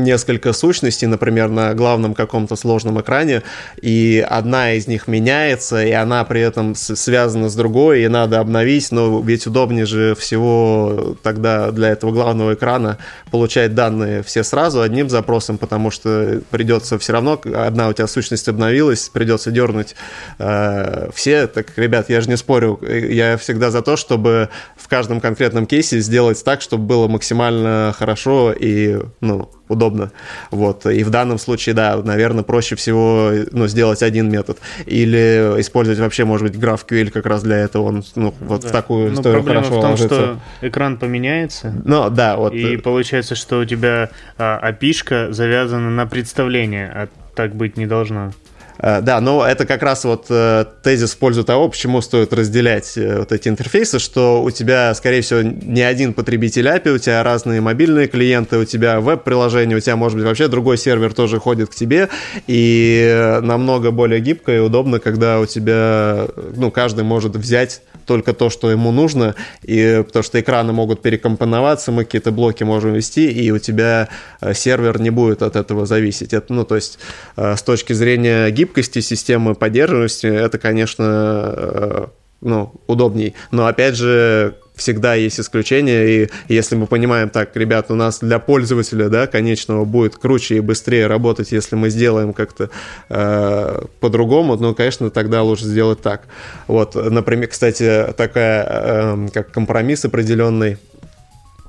несколько сущностей, например, на главном каком-то сложном экране, и одна из них меняется, и она при этом связана с другой, и надо обновить, но ведь удобнее же всего тогда для этого главного экрана получать данные все сразу одним запросом, потому что придется все равно, одна у тебя сущность обновилась, придется дернуть э, все. Так, ребят, я же не спорю, я всегда за то, чтобы в каждом конкретном кейсе сделать так, чтобы было максимально хорошо и, ну, удобно. Вот. И в данном случае, да, наверное, проще всего ну, сделать один метод. Или использовать вообще, может быть, GraphQL как раз для этого. Он ну, вот да. в такую Но историю проблема хорошо в том, ложится. что экран поменяется. Ну, да, вот. И получается, что у тебя а, API завязана на представление, а так быть не должно. Э, да, но это как раз вот э, тезис в пользу того, почему стоит разделять э, вот эти интерфейсы, что у тебя, скорее всего, не один потребитель API, у тебя разные мобильные клиенты, у тебя веб-приложение, у тебя, может быть, вообще другой сервер тоже ходит к тебе, и намного более гибко и удобно, когда у тебя, ну, каждый может взять только то, что ему нужно, и потому что экраны могут перекомпоноваться, мы какие-то блоки можем вести, и у тебя э, сервер не будет от этого зависеть. Это, ну, то есть э, с точки зрения гибкости системы поддерживаемости, это, конечно, э, ну, удобней. Но опять же, всегда есть исключения, и если мы понимаем, так, ребят, у нас для пользователя, да, конечного будет круче и быстрее работать, если мы сделаем как-то э, по-другому, ну, конечно, тогда лучше сделать так. Вот, например, кстати, такая, э, как компромисс определенный,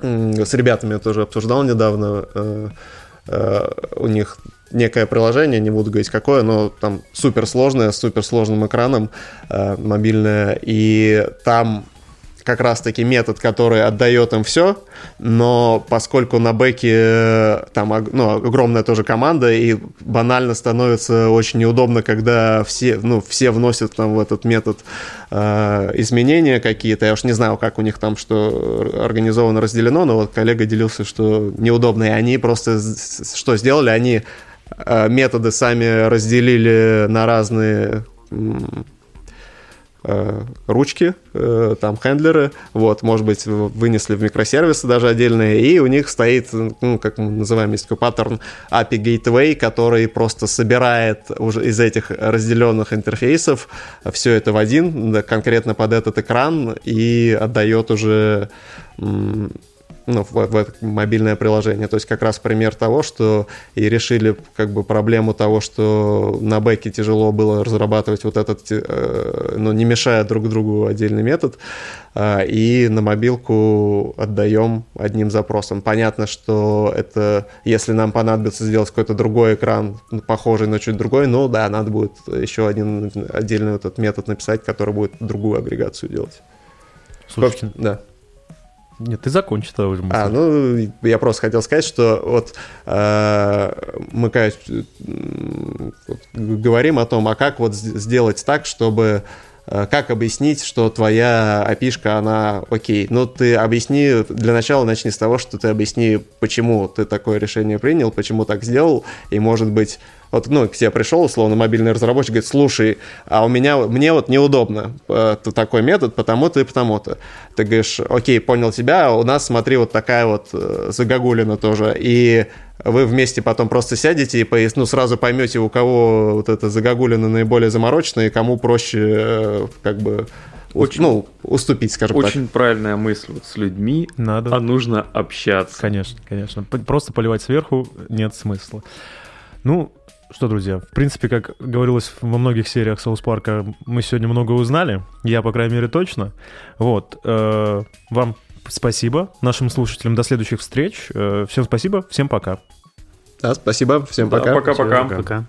э, с ребятами я тоже обсуждал недавно, э, э, у них некое приложение, не буду говорить какое, но там суперсложное, с суперсложным экраном э, мобильное, и там как раз-таки метод, который отдает им все, но поскольку на бэке э, там ну, огромная тоже команда, и банально становится очень неудобно, когда все, ну, все вносят там в этот метод э, изменения какие-то. Я уж не знаю, как у них там что организовано, разделено, но вот коллега делился, что неудобно, и они просто что сделали? Они методы сами разделили на разные Э, ручки, э, там хендлеры, вот, может быть, вынесли в микросервисы даже отдельные, и у них стоит, ну, как мы называем, есть такой паттерн API Gateway, который просто собирает уже из этих разделенных интерфейсов все это в один, конкретно под этот экран, и отдает уже ну, в, в это мобильное приложение. То есть как раз пример того, что и решили как бы проблему того, что на бэке тяжело было разрабатывать вот этот, э, ну, не мешая друг другу отдельный метод, э, и на мобилку отдаем одним запросом. Понятно, что это, если нам понадобится сделать какой-то другой экран, похожий на чуть другой, ну да, надо будет еще один отдельный этот метод написать, который будет другую агрегацию делать. Слушайте, да. Нет, ты закончи тогда уже. А, ну, я просто хотел сказать, что вот э, мы, конечно, говорим о том, а как вот сделать так, чтобы э, как объяснить, что твоя опишка, она окей. Ну, ты объясни, для начала начни с того, что ты объясни, почему ты такое решение принял, почему так сделал, и, может быть, Вот, ну, к тебе пришел, условно, мобильный разработчик, говорит, слушай, а у меня, мне вот неудобно э, такой метод, потому-то и потому-то. Ты говоришь, окей, понял тебя, а у нас, смотри, вот такая вот э, загогулина тоже. И вы вместе потом просто сядете и ну, сразу поймете, у кого вот эта загогулина наиболее замороченная, и кому проще э, как бы очень, ну, уступить, скажем очень так. Очень правильная мысль. Вот с людьми Надо. а нужно общаться. Конечно, конечно. Просто поливать сверху нет смысла. Ну, что, друзья, в принципе, как говорилось во многих сериях Соус Парка, мы сегодня много узнали. Я, по крайней мере, точно. Вот. Э, вам спасибо. Нашим слушателям до следующих встреч. Э, всем спасибо. Всем пока. Да, спасибо. Всем пока. Пока-пока. Да, пока.